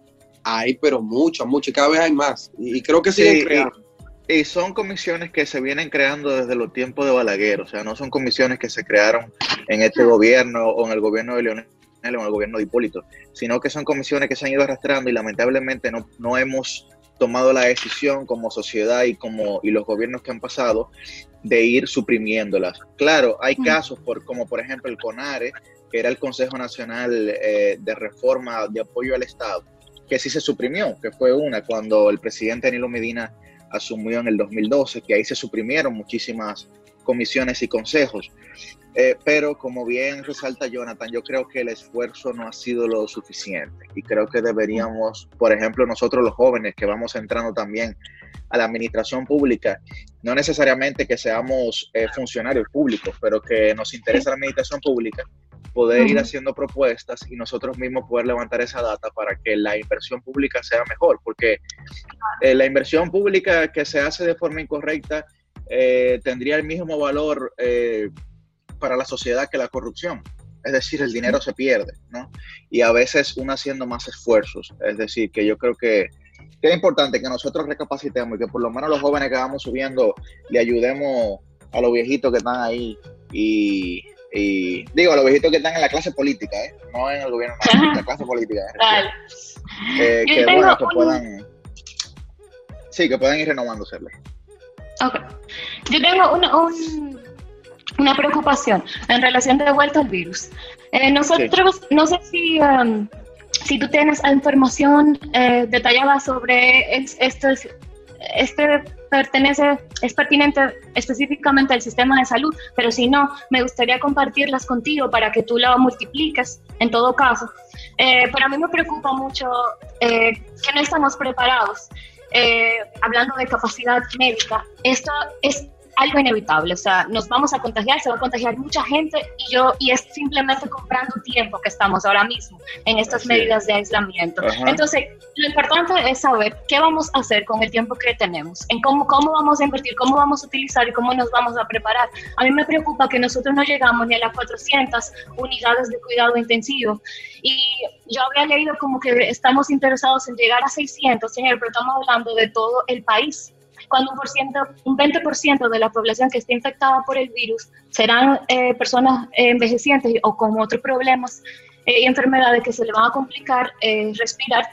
S5: hay pero muchas, muchas, cada vez hay más y, creo que siguen creando.
S2: Y, son comisiones que se vienen creando desde los tiempos de Balaguer, o sea, no son comisiones que se crearon en este gobierno o en el gobierno de Leonel en el gobierno de Hipólito, sino que son comisiones que se han ido arrastrando y lamentablemente no, no hemos tomado la decisión como sociedad y como y los gobiernos que han pasado de ir suprimiéndolas. Claro, hay casos por, como por ejemplo el CONARE, que era el Consejo Nacional eh, de Reforma de Apoyo al Estado, que sí se suprimió, que fue una cuando el presidente Danilo Medina asumió en el 2012, que ahí se suprimieron muchísimas comisiones y consejos. Eh, pero como bien resalta Jonathan, yo creo que el esfuerzo no ha sido lo suficiente y creo que deberíamos, por ejemplo, nosotros los jóvenes que vamos entrando también a la administración pública, no necesariamente que seamos eh, funcionarios públicos, pero que nos interesa la administración pública, poder ir haciendo propuestas y nosotros mismos poder levantar esa data para que la inversión pública sea mejor, porque eh, la inversión pública que se hace de forma incorrecta tendría el mismo valor para la sociedad que la corrupción. Es decir, el dinero se pierde, ¿no? Y a veces uno haciendo más esfuerzos. Es decir, que yo creo que, es importante que nosotros recapacitemos y que por lo menos los jóvenes que vamos subiendo le ayudemos a los viejitos que están ahí y, digo, a los viejitos que están en la clase política, ¿eh? no en el gobierno, en la clase política. ¿eh? que bueno, que puedan, sí, que puedan ir renovándose.
S3: Ok. Yo tengo un, una preocupación en relación de vuelta al virus. Eh, nosotros, no sé si, um, si tú tienes información eh, detallada sobre esto, este pertenece, es pertinente específicamente al sistema de salud, pero si no, me gustaría compartirlas contigo para que tú lo multipliques en todo caso. Eh, pero a mí me preocupa mucho que no estamos preparados. hablando de capacidad médica, esto es algo inevitable, o sea, nos vamos a contagiar, se va a contagiar mucha gente y yo y es simplemente comprando tiempo que estamos ahora mismo en estas medidas de aislamiento. Entonces, lo importante es saber qué vamos a hacer con el tiempo que tenemos, en cómo cómo vamos a invertir, cómo vamos a utilizar y cómo nos vamos a preparar. A mí me preocupa que nosotros no llegamos ni a las 400 unidades de cuidado intensivo y yo había leído como que estamos interesados en llegar a 600, señor, pero estamos hablando de todo el país cuando un, un 20% de la población que esté infectada por el virus serán eh, personas eh, envejecientes o con otros problemas eh, y enfermedades que se le van a complicar respirar.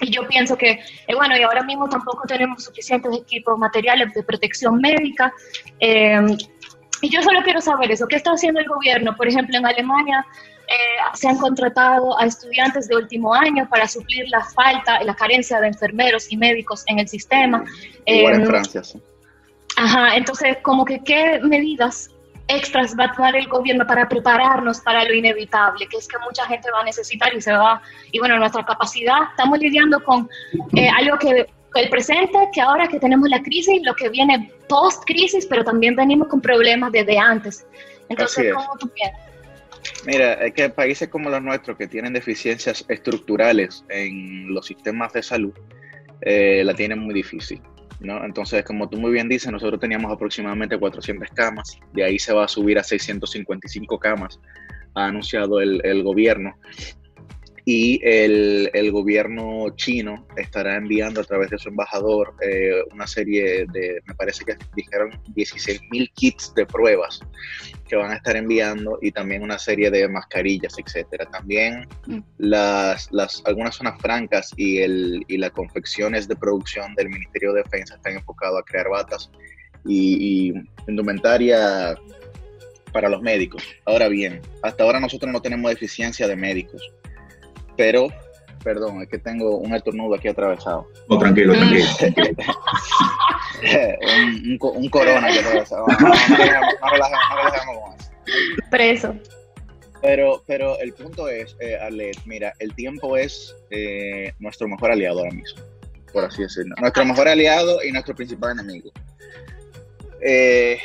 S3: Y yo pienso que, bueno, y ahora mismo tampoco tenemos suficientes equipos materiales de protección médica. Y yo solo quiero saber eso, ¿qué está haciendo el gobierno? Por ejemplo, en Alemania eh, se han contratado a estudiantes de último año para suplir la falta y la carencia de enfermeros y médicos en el sistema.
S2: Igual en em, Francia, sí.
S3: Ajá, entonces, como que qué medidas extras va a tomar el gobierno para prepararnos para lo inevitable, que es que mucha gente va a necesitar y se va, y bueno, nuestra capacidad, estamos lidiando con eh, algo que el presente, que ahora que tenemos la crisis, lo que viene post-crisis, pero también venimos con problemas desde antes. Entonces, ¿cómo tú piensas?
S2: Mira, es que países como los nuestros que tienen deficiencias estructurales en los sistemas de salud, eh, la tienen muy difícil. ¿no? Entonces, como tú muy bien dices, nosotros teníamos aproximadamente 400 camas, de ahí se va a subir a 655 camas ha anunciado el, el gobierno y el, el, gobierno chino estará enviando a través de su embajador eh, una serie de, me parece que dijeron 16 mil kits de pruebas que van a estar enviando y también una serie de mascarillas, etcétera. También mm. las, las, algunas zonas francas y, el, y las confecciones de producción del Ministerio de Defensa están enfocados a crear batas y, y indumentaria para los médicos. Ahora bien, hasta ahora nosotros no tenemos deficiencia de médicos pero, perdón, es que tengo un estornudo aquí atravesado.
S1: Oh, tranquilo, tranquilo. *laughs*
S2: un, un, corona que atravesado. No, no, no,
S3: con eso. Preso.
S2: Pero, pero el punto es, eh, Arlet, mira, el tiempo es eh, nuestro mejor aliado ahora mismo, por así decirlo. Nuestro mejor aliado y nuestro principal enemigo. Eh,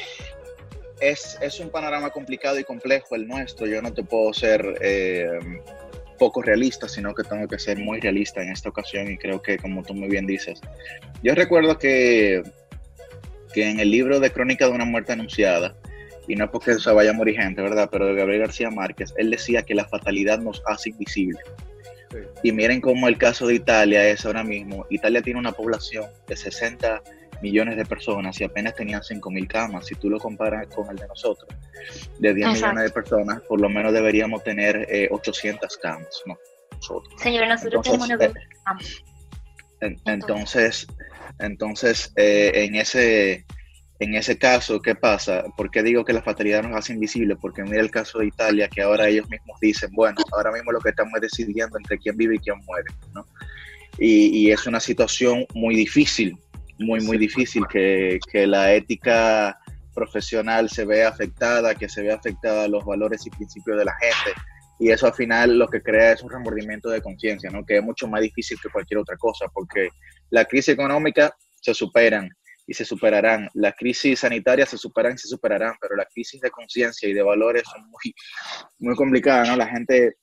S2: es, es, un panorama complicado y complejo el nuestro. Yo no te puedo ser eh, poco realista, sino que tengo que ser muy realista en esta ocasión y creo que como tú muy bien dices, yo recuerdo que, que en el libro de Crónica de una muerte anunciada, y no es porque se vaya a morir gente, ¿verdad? Pero de Gabriel García Márquez, él decía que la fatalidad nos hace invisibles. Y miren cómo el caso de Italia es ahora mismo. Italia tiene una población de 60 millones de personas y apenas tenían 5.000 camas. Si tú lo comparas con el de nosotros, de 10 millones de personas, por lo menos deberíamos tener 800 eh, camas, ¿no?
S3: Nosotros. Señor, nosotros tenemos eh, camas.
S2: entonces, entonces eh, en ese en ese caso, ¿qué pasa? ¿Por qué digo que la fatalidad nos hace invisibles? Porque mira el caso de Italia, que ahora ellos mismos dicen, bueno, ahora mismo lo que estamos decidiendo entre quién vive y quién muere, ¿no? Y, y es una situación muy difícil, muy, muy difícil que, que, la ética profesional se vea afectada, que se vea afectada los valores y principios de la gente. Y eso al final lo que crea es un remordimiento de conciencia, ¿no? que es mucho más difícil que cualquier otra cosa, porque la crisis económica se superan y se superarán, la crisis sanitaria se superan y se superarán, pero la crisis de conciencia y de valores son muy, muy complicadas, ¿no? La gente,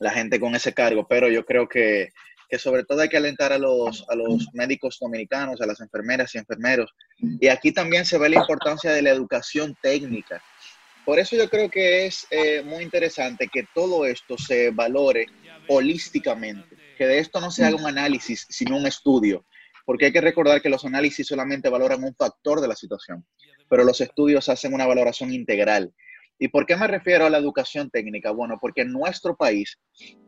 S2: la gente con ese cargo, pero yo creo que que sobre todo hay que alentar a los, a los médicos dominicanos, a las enfermeras y enfermeros. Y aquí también se ve la importancia de la educación técnica. Por eso yo creo que es eh, muy interesante que todo esto se valore holísticamente, que de esto no se haga un análisis, sino un estudio, porque hay que recordar que los análisis solamente valoran un factor de la situación, pero los estudios hacen una valoración integral ¿Y por qué me refiero a la educación técnica? Bueno, porque en nuestro país,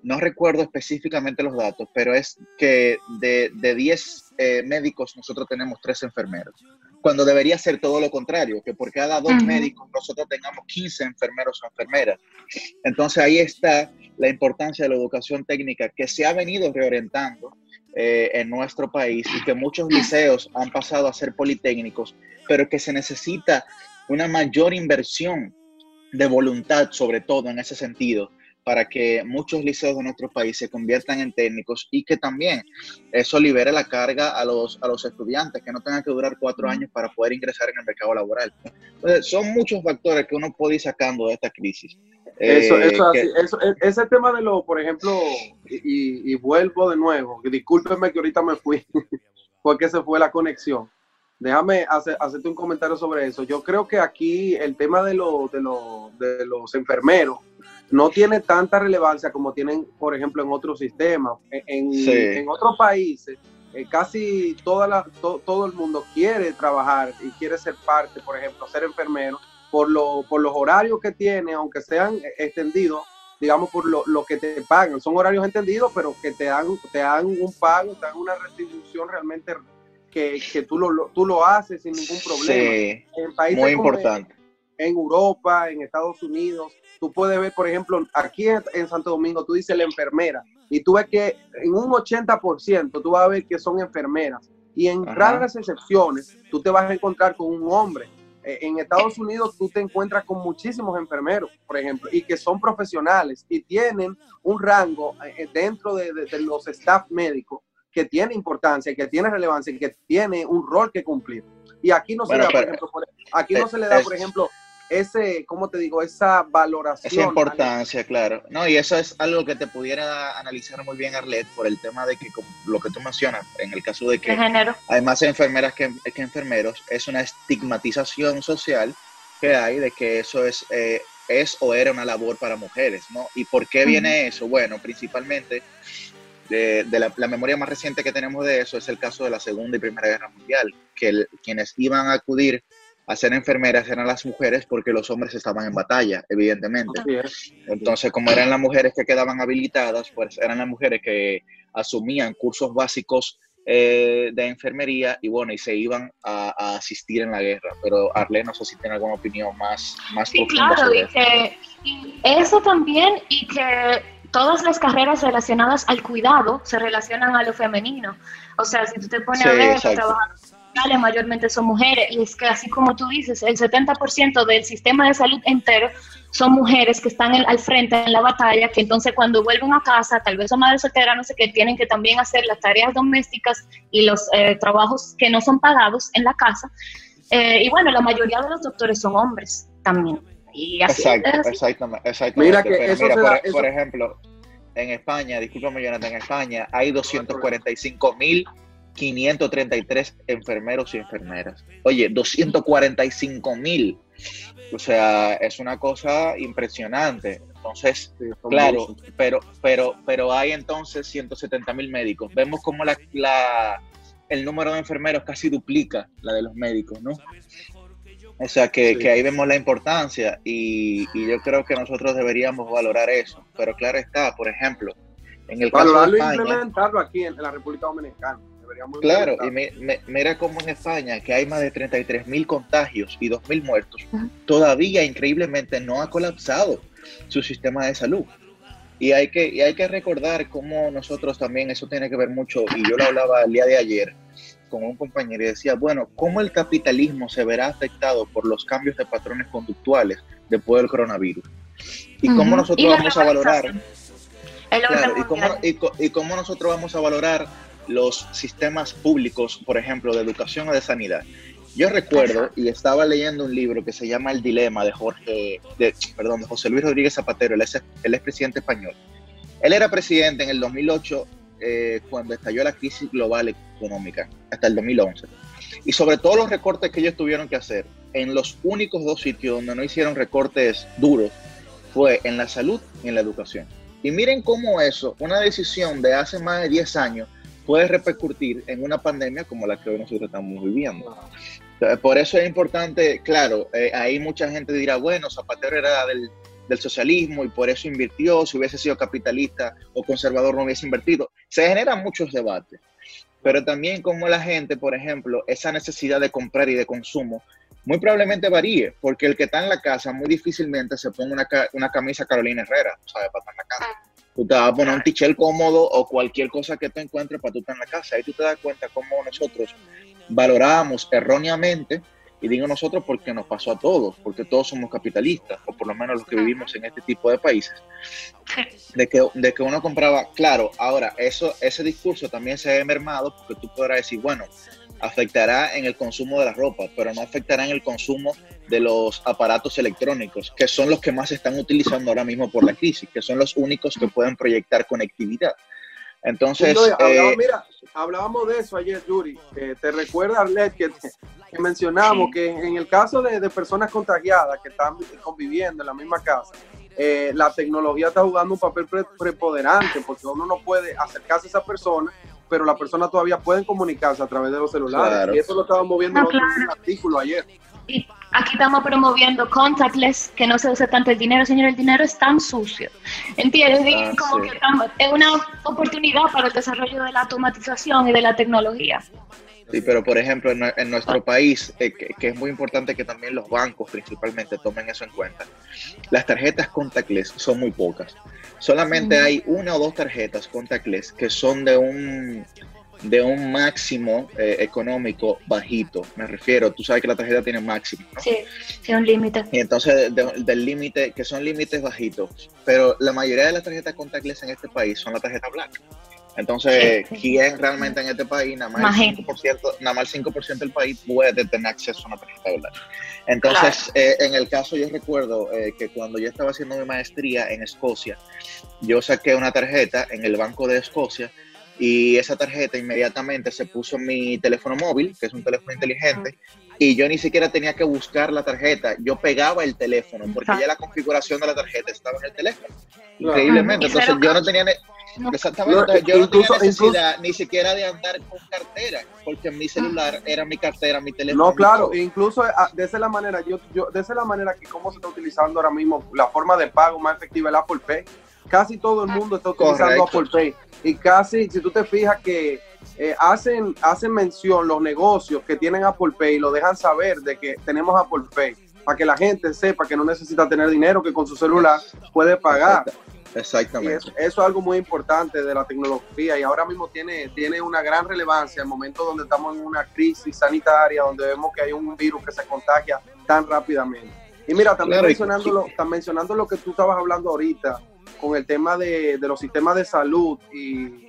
S2: no recuerdo específicamente los datos, pero es que de, de 10 eh, médicos nosotros tenemos 3 enfermeros, cuando debería ser todo lo contrario, que por cada dos médicos nosotros tengamos 15 enfermeros o enfermeras. Entonces ahí está la importancia de la educación técnica que se ha venido reorientando eh, en nuestro país y que muchos liceos han pasado a ser politécnicos, pero que se necesita una mayor inversión de voluntad, sobre todo en ese sentido, para que muchos liceos de nuestro país se conviertan en técnicos y que también eso libere la carga a los, a los estudiantes, que no tengan que durar cuatro años para poder ingresar en el mercado laboral. Entonces, son muchos factores que uno puede ir sacando de esta crisis.
S5: Eso, eh, eso, e, ese tema de lo, por ejemplo, y, y vuelvo de nuevo, discúlpeme que ahorita me fui, *laughs* porque se fue la conexión Déjame hacer, hacerte un comentario sobre eso. Yo creo que aquí el tema de, de, los enfermeros no tiene tanta relevancia como tienen, por ejemplo, en otros sistemas. En, otros países, eh, casi toda la, todo el mundo quiere trabajar y quiere ser parte, por ejemplo, ser enfermero, por, lo, por los horarios que tiene, aunque sean extendidos, digamos, por lo, lo, que te pagan. Son horarios entendidos, pero que te dan, te dan un pago, te dan una retribución realmente que, que tú, lo, tú lo haces sin ningún problema.
S2: en países muy importante.
S5: En, Europa, en Estados Unidos, tú puedes ver, por ejemplo, aquí en, Santo Domingo, tú dices la enfermera, y tú ves que en un 80% tú vas a ver que son enfermeras. Y en raras excepciones, tú te vas a encontrar con un hombre. Eh, en Estados Unidos tú te encuentras con muchísimos enfermeros, por ejemplo, y que son profesionales y tienen un rango eh, dentro de, de, de los staff médicos que tiene importancia, que tiene relevancia, que tiene un rol que cumplir. Y aquí no se le da, por ejemplo, aquí no se le da, por ejemplo, ese, ¿cómo te digo? Esa valoración.
S2: Esa importancia, claro. No, y eso es algo que te pudiera analizar muy bien, Arlet, por el tema de que, lo que tú mencionas, en el caso de que hay más enfermeras que, que, enfermeros, es una estigmatización social que hay de que eso es eh, es o era una labor para mujeres, ¿no? ¿Y por qué viene eso? Bueno, principalmente de, la, memoria más reciente que tenemos de eso es el caso de la Segunda y Primera Guerra Mundial, que quienes iban a acudir a ser enfermeras eran las mujeres porque los hombres estaban en batalla, evidentemente. Entonces, como eran las mujeres que quedaban habilitadas, pues eran las mujeres que asumían cursos básicos eh, de enfermería y bueno, y se iban a, asistir en la guerra. Pero Arlene, no sé si tiene alguna opinión más, más
S3: sí, claro, y que eso también y que todas las carreras relacionadas al cuidado se relacionan a lo femenino. O sea, si tú te pones a ver, mayormente son mujeres, y es que así como tú dices, el 70% del sistema de salud entero son mujeres que están al frente en la batalla, que entonces cuando vuelven a casa, tal vez son madres solteras, no sé qué, tienen que también hacer las tareas domésticas y los eh, trabajos que no son pagados en la casa. Eh, y bueno, la mayoría de los doctores son hombres también. Y así
S2: Exacto, exactamente, Mira que por, ejemplo, en España, discúlpame Jonathan, en España hay 245 mil 533 enfermeros y enfermeras. Oye, 245 mil. O sea, es una cosa impresionante. Entonces, claro, pero, pero, pero hay entonces 170 mil médicos. Vemos como la, la, el número de enfermeros casi duplica la de los médicos, ¿no? O sea, que, que ahí vemos la importancia y, y, yo creo que nosotros deberíamos valorar eso. Pero claro está, por ejemplo, en el caso de España,
S5: implementarlo aquí en la República Dominicana.
S2: Claro, y mira cómo en España, que hay más de 33 mil contagios y 2 mil muertos, todavía increíblemente no ha colapsado su sistema de salud. Y hay, que, y hay que recordar cómo nosotros también, eso tiene que ver mucho, y yo lo hablaba el día de ayer con un compañero y decía, bueno, ¿cómo el capitalismo se verá afectado por los cambios de patrones conductuales después del coronavirus? Y cómo nosotros vamos a valorar... y, cómo, y cómo nosotros vamos a valorar los sistemas públicos, por ejemplo, de educación o de sanidad. Yo recuerdo y estaba leyendo un libro que se llama El Dilema de Jorge, de, perdón, de José Luis Rodríguez Zapatero, el ex, el presidente español. Él era presidente en el 2008 eh, cuando estalló la crisis global económica, hasta el 2011. Y sobre todo los recortes que ellos tuvieron que hacer, en los únicos dos sitios donde no hicieron recortes duros, fue en la salud y en la educación. Y miren cómo eso, una decisión de hace más de 10 años, puede repercutir en una pandemia como la que hoy nosotros estamos viviendo. Por eso es importante, claro, eh, ahí mucha gente dirá, bueno, Zapatero era del, del, socialismo y por eso invirtió, si hubiese sido capitalista o conservador no hubiese invertido. Se generan muchos debates, pero también como la gente, por ejemplo, esa necesidad de comprar y de consumo, muy probablemente varíe, porque el que está en la casa muy difícilmente se pone una, una camisa Carolina Herrera, ¿sabes? Para estar en la casa tú te vas a poner un tichel cómodo o cualquier cosa que te encuentres para tú estar en la casa. Ahí tú te das cuenta cómo nosotros valoramos erróneamente, y digo nosotros porque nos pasó a todos, porque todos somos capitalistas, o por lo menos los que vivimos en este tipo de países, de que, de que uno compraba, claro, ahora eso, ese discurso también se ha mermado porque tú podrás decir, bueno, afectará en el consumo de la ropa, pero no afectará en el consumo de los aparatos electrónicos, que son los que más se están utilizando ahora mismo por la crisis, que son los únicos que pueden proyectar conectividad. Entonces,
S5: eh, mira, hablábamos de eso ayer, Yuri. te recuerda, Arlet, que, que mencionamos que en el caso de, personas contagiadas que están conviviendo en la misma casa, eh, la tecnología está jugando un papel preponderante porque uno no puede acercarse a esa persona pero la persona todavía puede comunicarse a través de los celulares. Y eso lo estábamos viendo en un artículo ayer.
S3: Y aquí estamos promoviendo contactless, que no se usa tanto el dinero, señor, el dinero es tan sucio. ¿Entiendes? Ah, como que es una oportunidad para el desarrollo de la automatización y de la tecnología.
S2: Sí, pero por ejemplo, en, nuestro país, eh, que, es muy importante que también los bancos principalmente tomen eso en cuenta, las tarjetas contactless son muy pocas. Solamente hay una o dos tarjetas contactless que son de un de un máximo eh, económico bajito. Me refiero, tú sabes que la tarjeta tiene máximo.
S3: Sí, tiene un límite.
S2: Y entonces del límite, que son límites bajitos. Pero la mayoría de las tarjetas contactless en este país son la tarjeta blanca. Entonces, ¿quién realmente en este país, nada más, el 5%, nada más el 5% del país puede tener acceso a una tarjeta blanca? Entonces, eh, en el caso yo recuerdo eh, que cuando yo estaba haciendo mi maestría en Escocia, yo saqué una tarjeta en el Banco de Escocia y esa tarjeta inmediatamente se puso en mi teléfono móvil, que es un teléfono inteligente, y yo ni siquiera tenía que buscar la tarjeta, yo pegaba el teléfono, porque ya la configuración de la tarjeta estaba en el teléfono. Increíblemente, entonces yo no tenía... Exactamente, yo no tenía necesidad ni siquiera de andar con cartera, porque mi celular era mi cartera, mi teléfono.
S5: No, claro, incluso ah, de esa la manera, yo, yo, de esa la manera que cómo se está utilizando ahora mismo la forma de pago más efectiva, el Apple Pay. Casi todo el mundo está utilizando Apple Pay. Y casi, si tú te fijas que eh, hacen, hacen mención los negocios que tienen Apple Pay, lo dejan saber de que tenemos Apple Pay, para que la gente sepa que no necesita tener dinero, que con su celular puede pagar.
S2: Exactamente.
S5: Eso, es algo muy importante de la tecnología y ahora mismo tiene, tiene una gran relevancia en el momento donde estamos en una crisis sanitaria, donde vemos que hay un virus que se contagia tan rápidamente. Y mira, también mencionando, lo, mencionando lo que tú estabas hablando ahorita con el tema de, de los sistemas de salud y,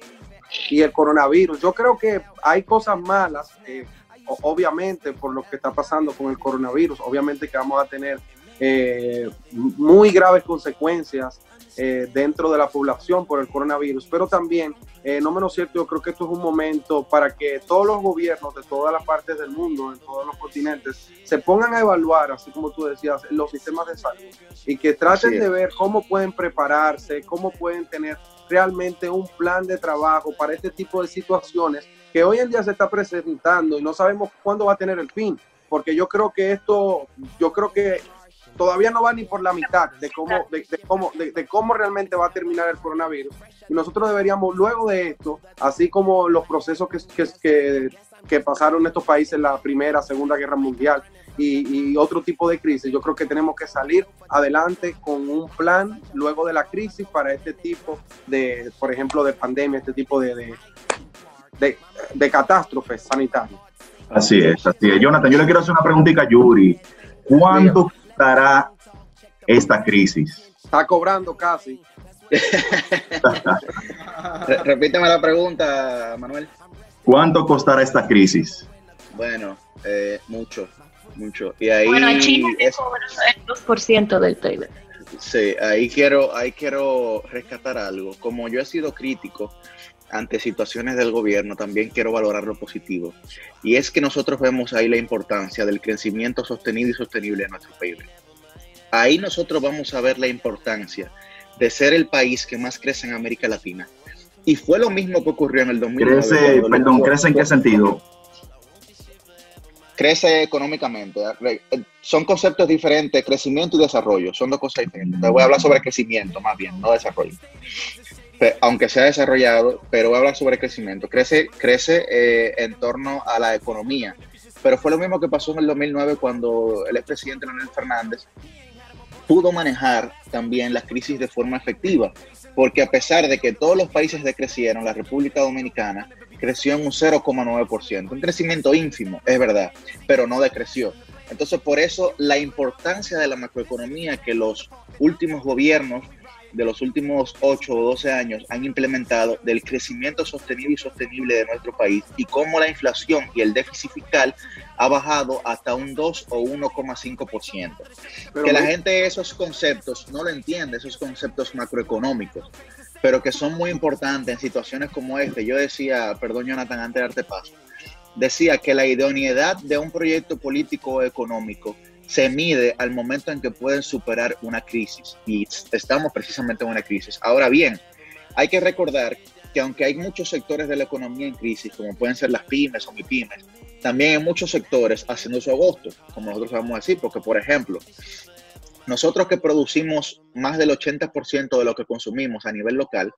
S5: y el coronavirus. Yo creo que hay cosas malas, eh, obviamente, por lo que está pasando con el coronavirus. Obviamente que vamos a tener eh, muy graves consecuencias eh, dentro de la población por el coronavirus, pero también, no menos cierto, yo creo que esto es un momento para que todos los gobiernos de todas las partes del mundo, en todos los continentes, se pongan a evaluar, así como tú decías, los sistemas de salud. Y que traten de ver cómo pueden prepararse, cómo pueden tener realmente un plan de trabajo para este tipo de situaciones que hoy en día se está presentando y no sabemos cuándo va a tener el fin, porque yo creo que esto, yo creo que todavía no va ni por la mitad de cómo, de, cómo, de, cómo realmente va a terminar el coronavirus. Y nosotros deberíamos, luego de esto, así como los procesos que, que, que pasaron en estos países en la Primera, Segunda Guerra Mundial, y, otro tipo de crisis. Yo creo que tenemos que salir adelante con un plan luego de la crisis para este tipo de, por ejemplo, de pandemia, este tipo de, de, de, catástrofes sanitarias.
S1: Así es, así es. Jonathan, yo le quiero hacer una preguntita a Yuri. ¿Cuánto costará esta crisis?
S5: Está cobrando casi.
S2: Repíteme la pregunta, Manuel.
S1: ¿Cuánto costará esta crisis?
S2: Bueno, eh, mucho mucho. Y ahí
S3: bueno, en China es el 2% del PIB.
S2: Sí, ahí quiero, ahí quiero rescatar algo. Como yo he sido crítico ante situaciones del gobierno, también quiero valorar lo positivo. Y es que nosotros vemos ahí la importancia del crecimiento sostenido y sostenible de nuestro PIB. Ahí nosotros vamos a ver la importancia de ser el país que más crece en América Latina. Y fue lo mismo que ocurrió en el 2009.
S1: Crece, perdón, ¿crece en qué sentido?
S2: crece económicamente. Eh, son conceptos diferentes, crecimiento y desarrollo, son dos cosas diferentes. Te voy a hablar sobre crecimiento más bien, no desarrollo. Aunque sea desarrollado, pero voy a hablar sobre crecimiento. Crece, crece eh, en torno a la economía. Pero fue lo mismo que pasó en el 2009 cuando el expresidente Leonel Fernández pudo manejar también la crisis de forma efectiva, porque a pesar de que todos los países decrecieron, la República Dominicana creció en un 0,9%, un crecimiento ínfimo, es verdad, pero no decreció. Entonces, por eso la importancia de la macroeconomía que los últimos gobiernos de los últimos 8 o 12 años han implementado del crecimiento sostenido y sostenible de nuestro país y cómo la inflación y el déficit fiscal ha bajado hasta un 2 o 1,5%. Que la gente esos conceptos no lo entiende, esos conceptos macroeconómicos pero que son muy importantes en situaciones como esta. Yo decía, perdón Jonathan, antes de darte paso, decía que la idoneidad de un proyecto político o económico se mide al momento en que pueden superar una crisis y estamos precisamente en una crisis. Ahora bien, hay que recordar que aunque hay muchos sectores de la economía en crisis, como pueden ser las pymes o pymes, también hay muchos sectores haciendo su agosto, como nosotros vamos a decir, porque por ejemplo, nosotros que producimos más del 80% de lo que consumimos a nivel local,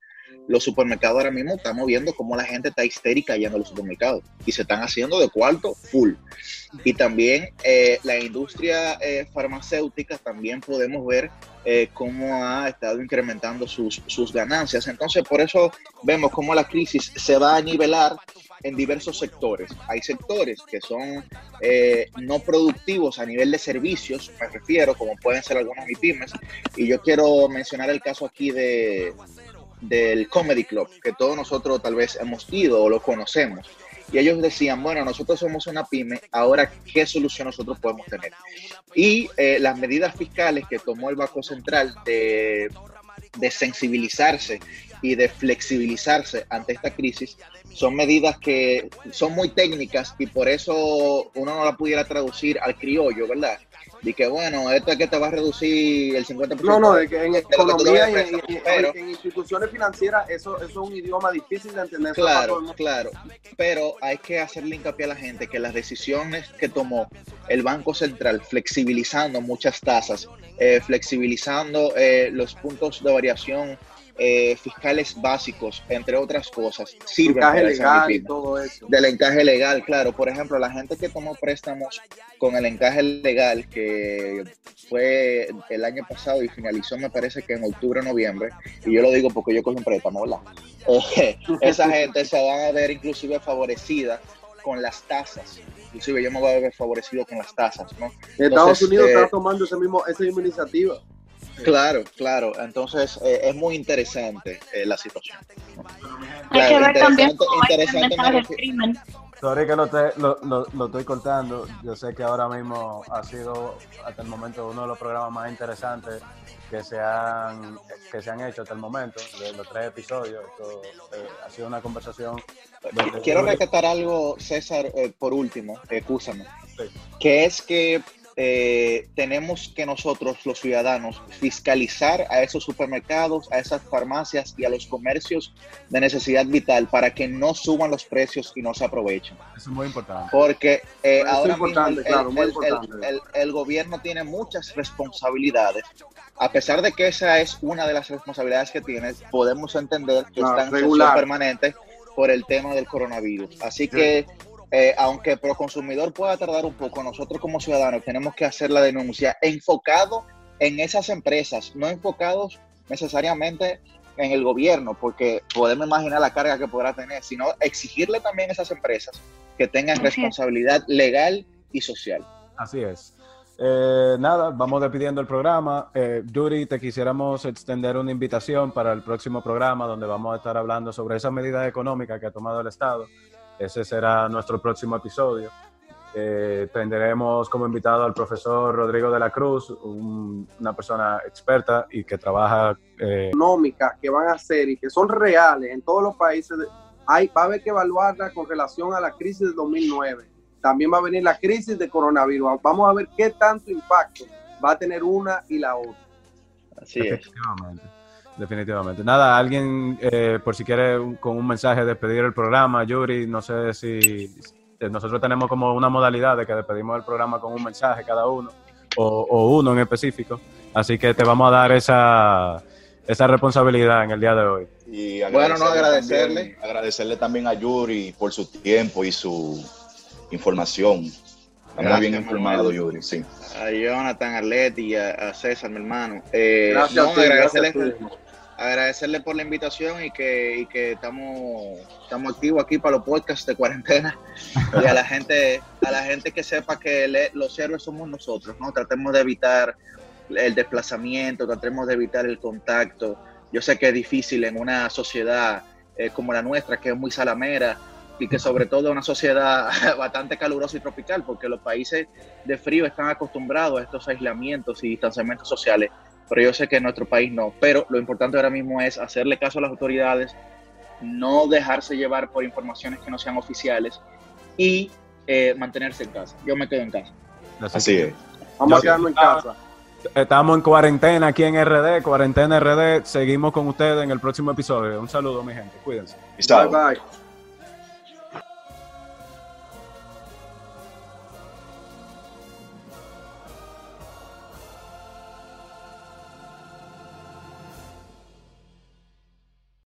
S2: los supermercados ahora mismo estamos viendo cómo la gente está histérica yendo a los supermercados y se están haciendo de cuarto full. Y también eh, la industria eh, farmacéutica también podemos ver eh, cómo ha estado incrementando sus, sus ganancias. Entonces, por eso vemos cómo la crisis se va a nivelar en diversos sectores. Hay sectores que son no productivos a nivel de servicios, me refiero, como pueden ser algunas MIPIMES, y yo quiero mencionar el caso aquí de, del Comedy Club, que todos nosotros tal vez hemos ido o lo conocemos. Y ellos decían, bueno, nosotros somos una pyme, ahora qué solución nosotros podemos tener. Y eh, las medidas fiscales que tomó el Banco Central de, de sensibilizarse y de flexibilizarse ante esta crisis son medidas que son muy técnicas y por eso uno no la pudiera traducir al criollo, ¿verdad? Y que bueno, esto es que te va a reducir el 50%.
S5: No, no, de que en economía y en, instituciones financieras eso, eso, es un idioma difícil de entender.
S2: Claro, claro. Pero hay que hacerle hincapié a la gente que las decisiones que tomó el Banco Central, flexibilizando muchas tasas, eh, flexibilizando eh, los puntos de variación eh, fiscales básicos, entre otras cosas,
S5: sirven encaje legal y todo eso.
S2: Del encaje legal, claro. Por ejemplo, la gente que tomó préstamos con el encaje legal, que fue el año pasado y finalizó, me parece que en octubre o noviembre, y yo lo digo porque yo cogí un préstamo, ¿verdad? Eh, *laughs* esa gente se va a ver inclusive favorecida con las tasas. Inclusive yo me voy a ver favorecido con las tasas, ¿no?
S5: Estados Unidos está eh, tomando ese mismo, esa misma iniciativa.
S2: Claro, claro. Entonces eh, es muy interesante eh, la situación.
S3: Hay que ver también cómo el crimen.
S4: Sorry que lo, lo, lo, estoy cortando. Yo sé que ahora mismo ha sido hasta el momento uno de los programas más interesantes que se han, que se han hecho hasta el momento, de los tres episodios. Eh, ha sido una conversación.
S2: Quiero rescatar algo, César, por último, escúchame. Que es que eh, tenemos que nosotros, los ciudadanos, fiscalizar a esos supermercados, a esas farmacias y a los comercios de necesidad vital para que no suban los precios y no se aprovechen.
S4: Eso es muy importante.
S2: Porque eh, ahora mismo el, gobierno tiene muchas responsabilidades. A pesar de que esa es una de las responsabilidades que tiene, podemos entender que están en permanente por el tema del coronavirus. Así que eh, aunque pro consumidor pueda tardar un poco, nosotros como ciudadanos tenemos que hacer la denuncia enfocado en esas empresas, no enfocados necesariamente en el gobierno, porque podemos imaginar la carga que podrá tener, sino exigirle también a esas empresas que tengan responsabilidad legal y social.
S4: Así es. Eh, nada, vamos despidiendo el programa. Eh, Yuri, te quisiéramos extender una invitación para el próximo programa donde vamos a estar hablando sobre esas medidas económicas que ha tomado el Estado ese será nuestro próximo episodio. Eh, tendremos como invitado al profesor Rodrigo de la Cruz, una persona experta y que trabaja...
S5: Eh, económicas que van a ser y que son reales en todos los países. hay, va a haber que evaluarla con relación a la crisis del 2009. También va a venir la crisis de coronavirus. Vamos a ver qué tanto impacto va a tener una y la otra.
S2: Así es
S4: definitivamente. Nada, alguien, eh, por si quiere con un mensaje despedir el programa, Yuri, no sé si nosotros tenemos como una modalidad de que despedimos el programa con un mensaje cada uno, o, uno en específico, así que te vamos a dar esa, esa responsabilidad en el día de hoy.
S1: Y bueno, no agradecerle, agradecerle también a Yuri por su tiempo y su información. Está muy bien informado, Yuri, sí.
S2: A Jonathan, Arleti y a, César, mi hermano. Eh, gracias, agradecerle, agradecerle por la invitación y que, que estamos, estamos activos aquí para los podcasts de cuarentena *laughs* y a la gente, a la gente que sepa que los héroes somos nosotros, ¿no? Tratemos de evitar el desplazamiento, tratemos de evitar el contacto. Yo sé que es difícil en una sociedad eh, como la nuestra, que es muy salamera, y que sobre todo una sociedad *laughs* bastante calurosa y tropical, porque los países de frío están acostumbrados a estos aislamientos y distanciamientos sociales pero yo sé que en nuestro país no. Pero lo importante ahora mismo es hacerle caso a las autoridades, no dejarse llevar por informaciones que no sean oficiales y eh, mantenerse en casa. Yo me quedo en casa.
S1: Así es.
S5: Vamos a quedarnos en casa.
S4: Estamos en cuarentena aquí en RD, cuarentena RD. Seguimos con ustedes en el próximo episodio. Un saludo, mi gente. Cuídense.
S1: Bye, bye.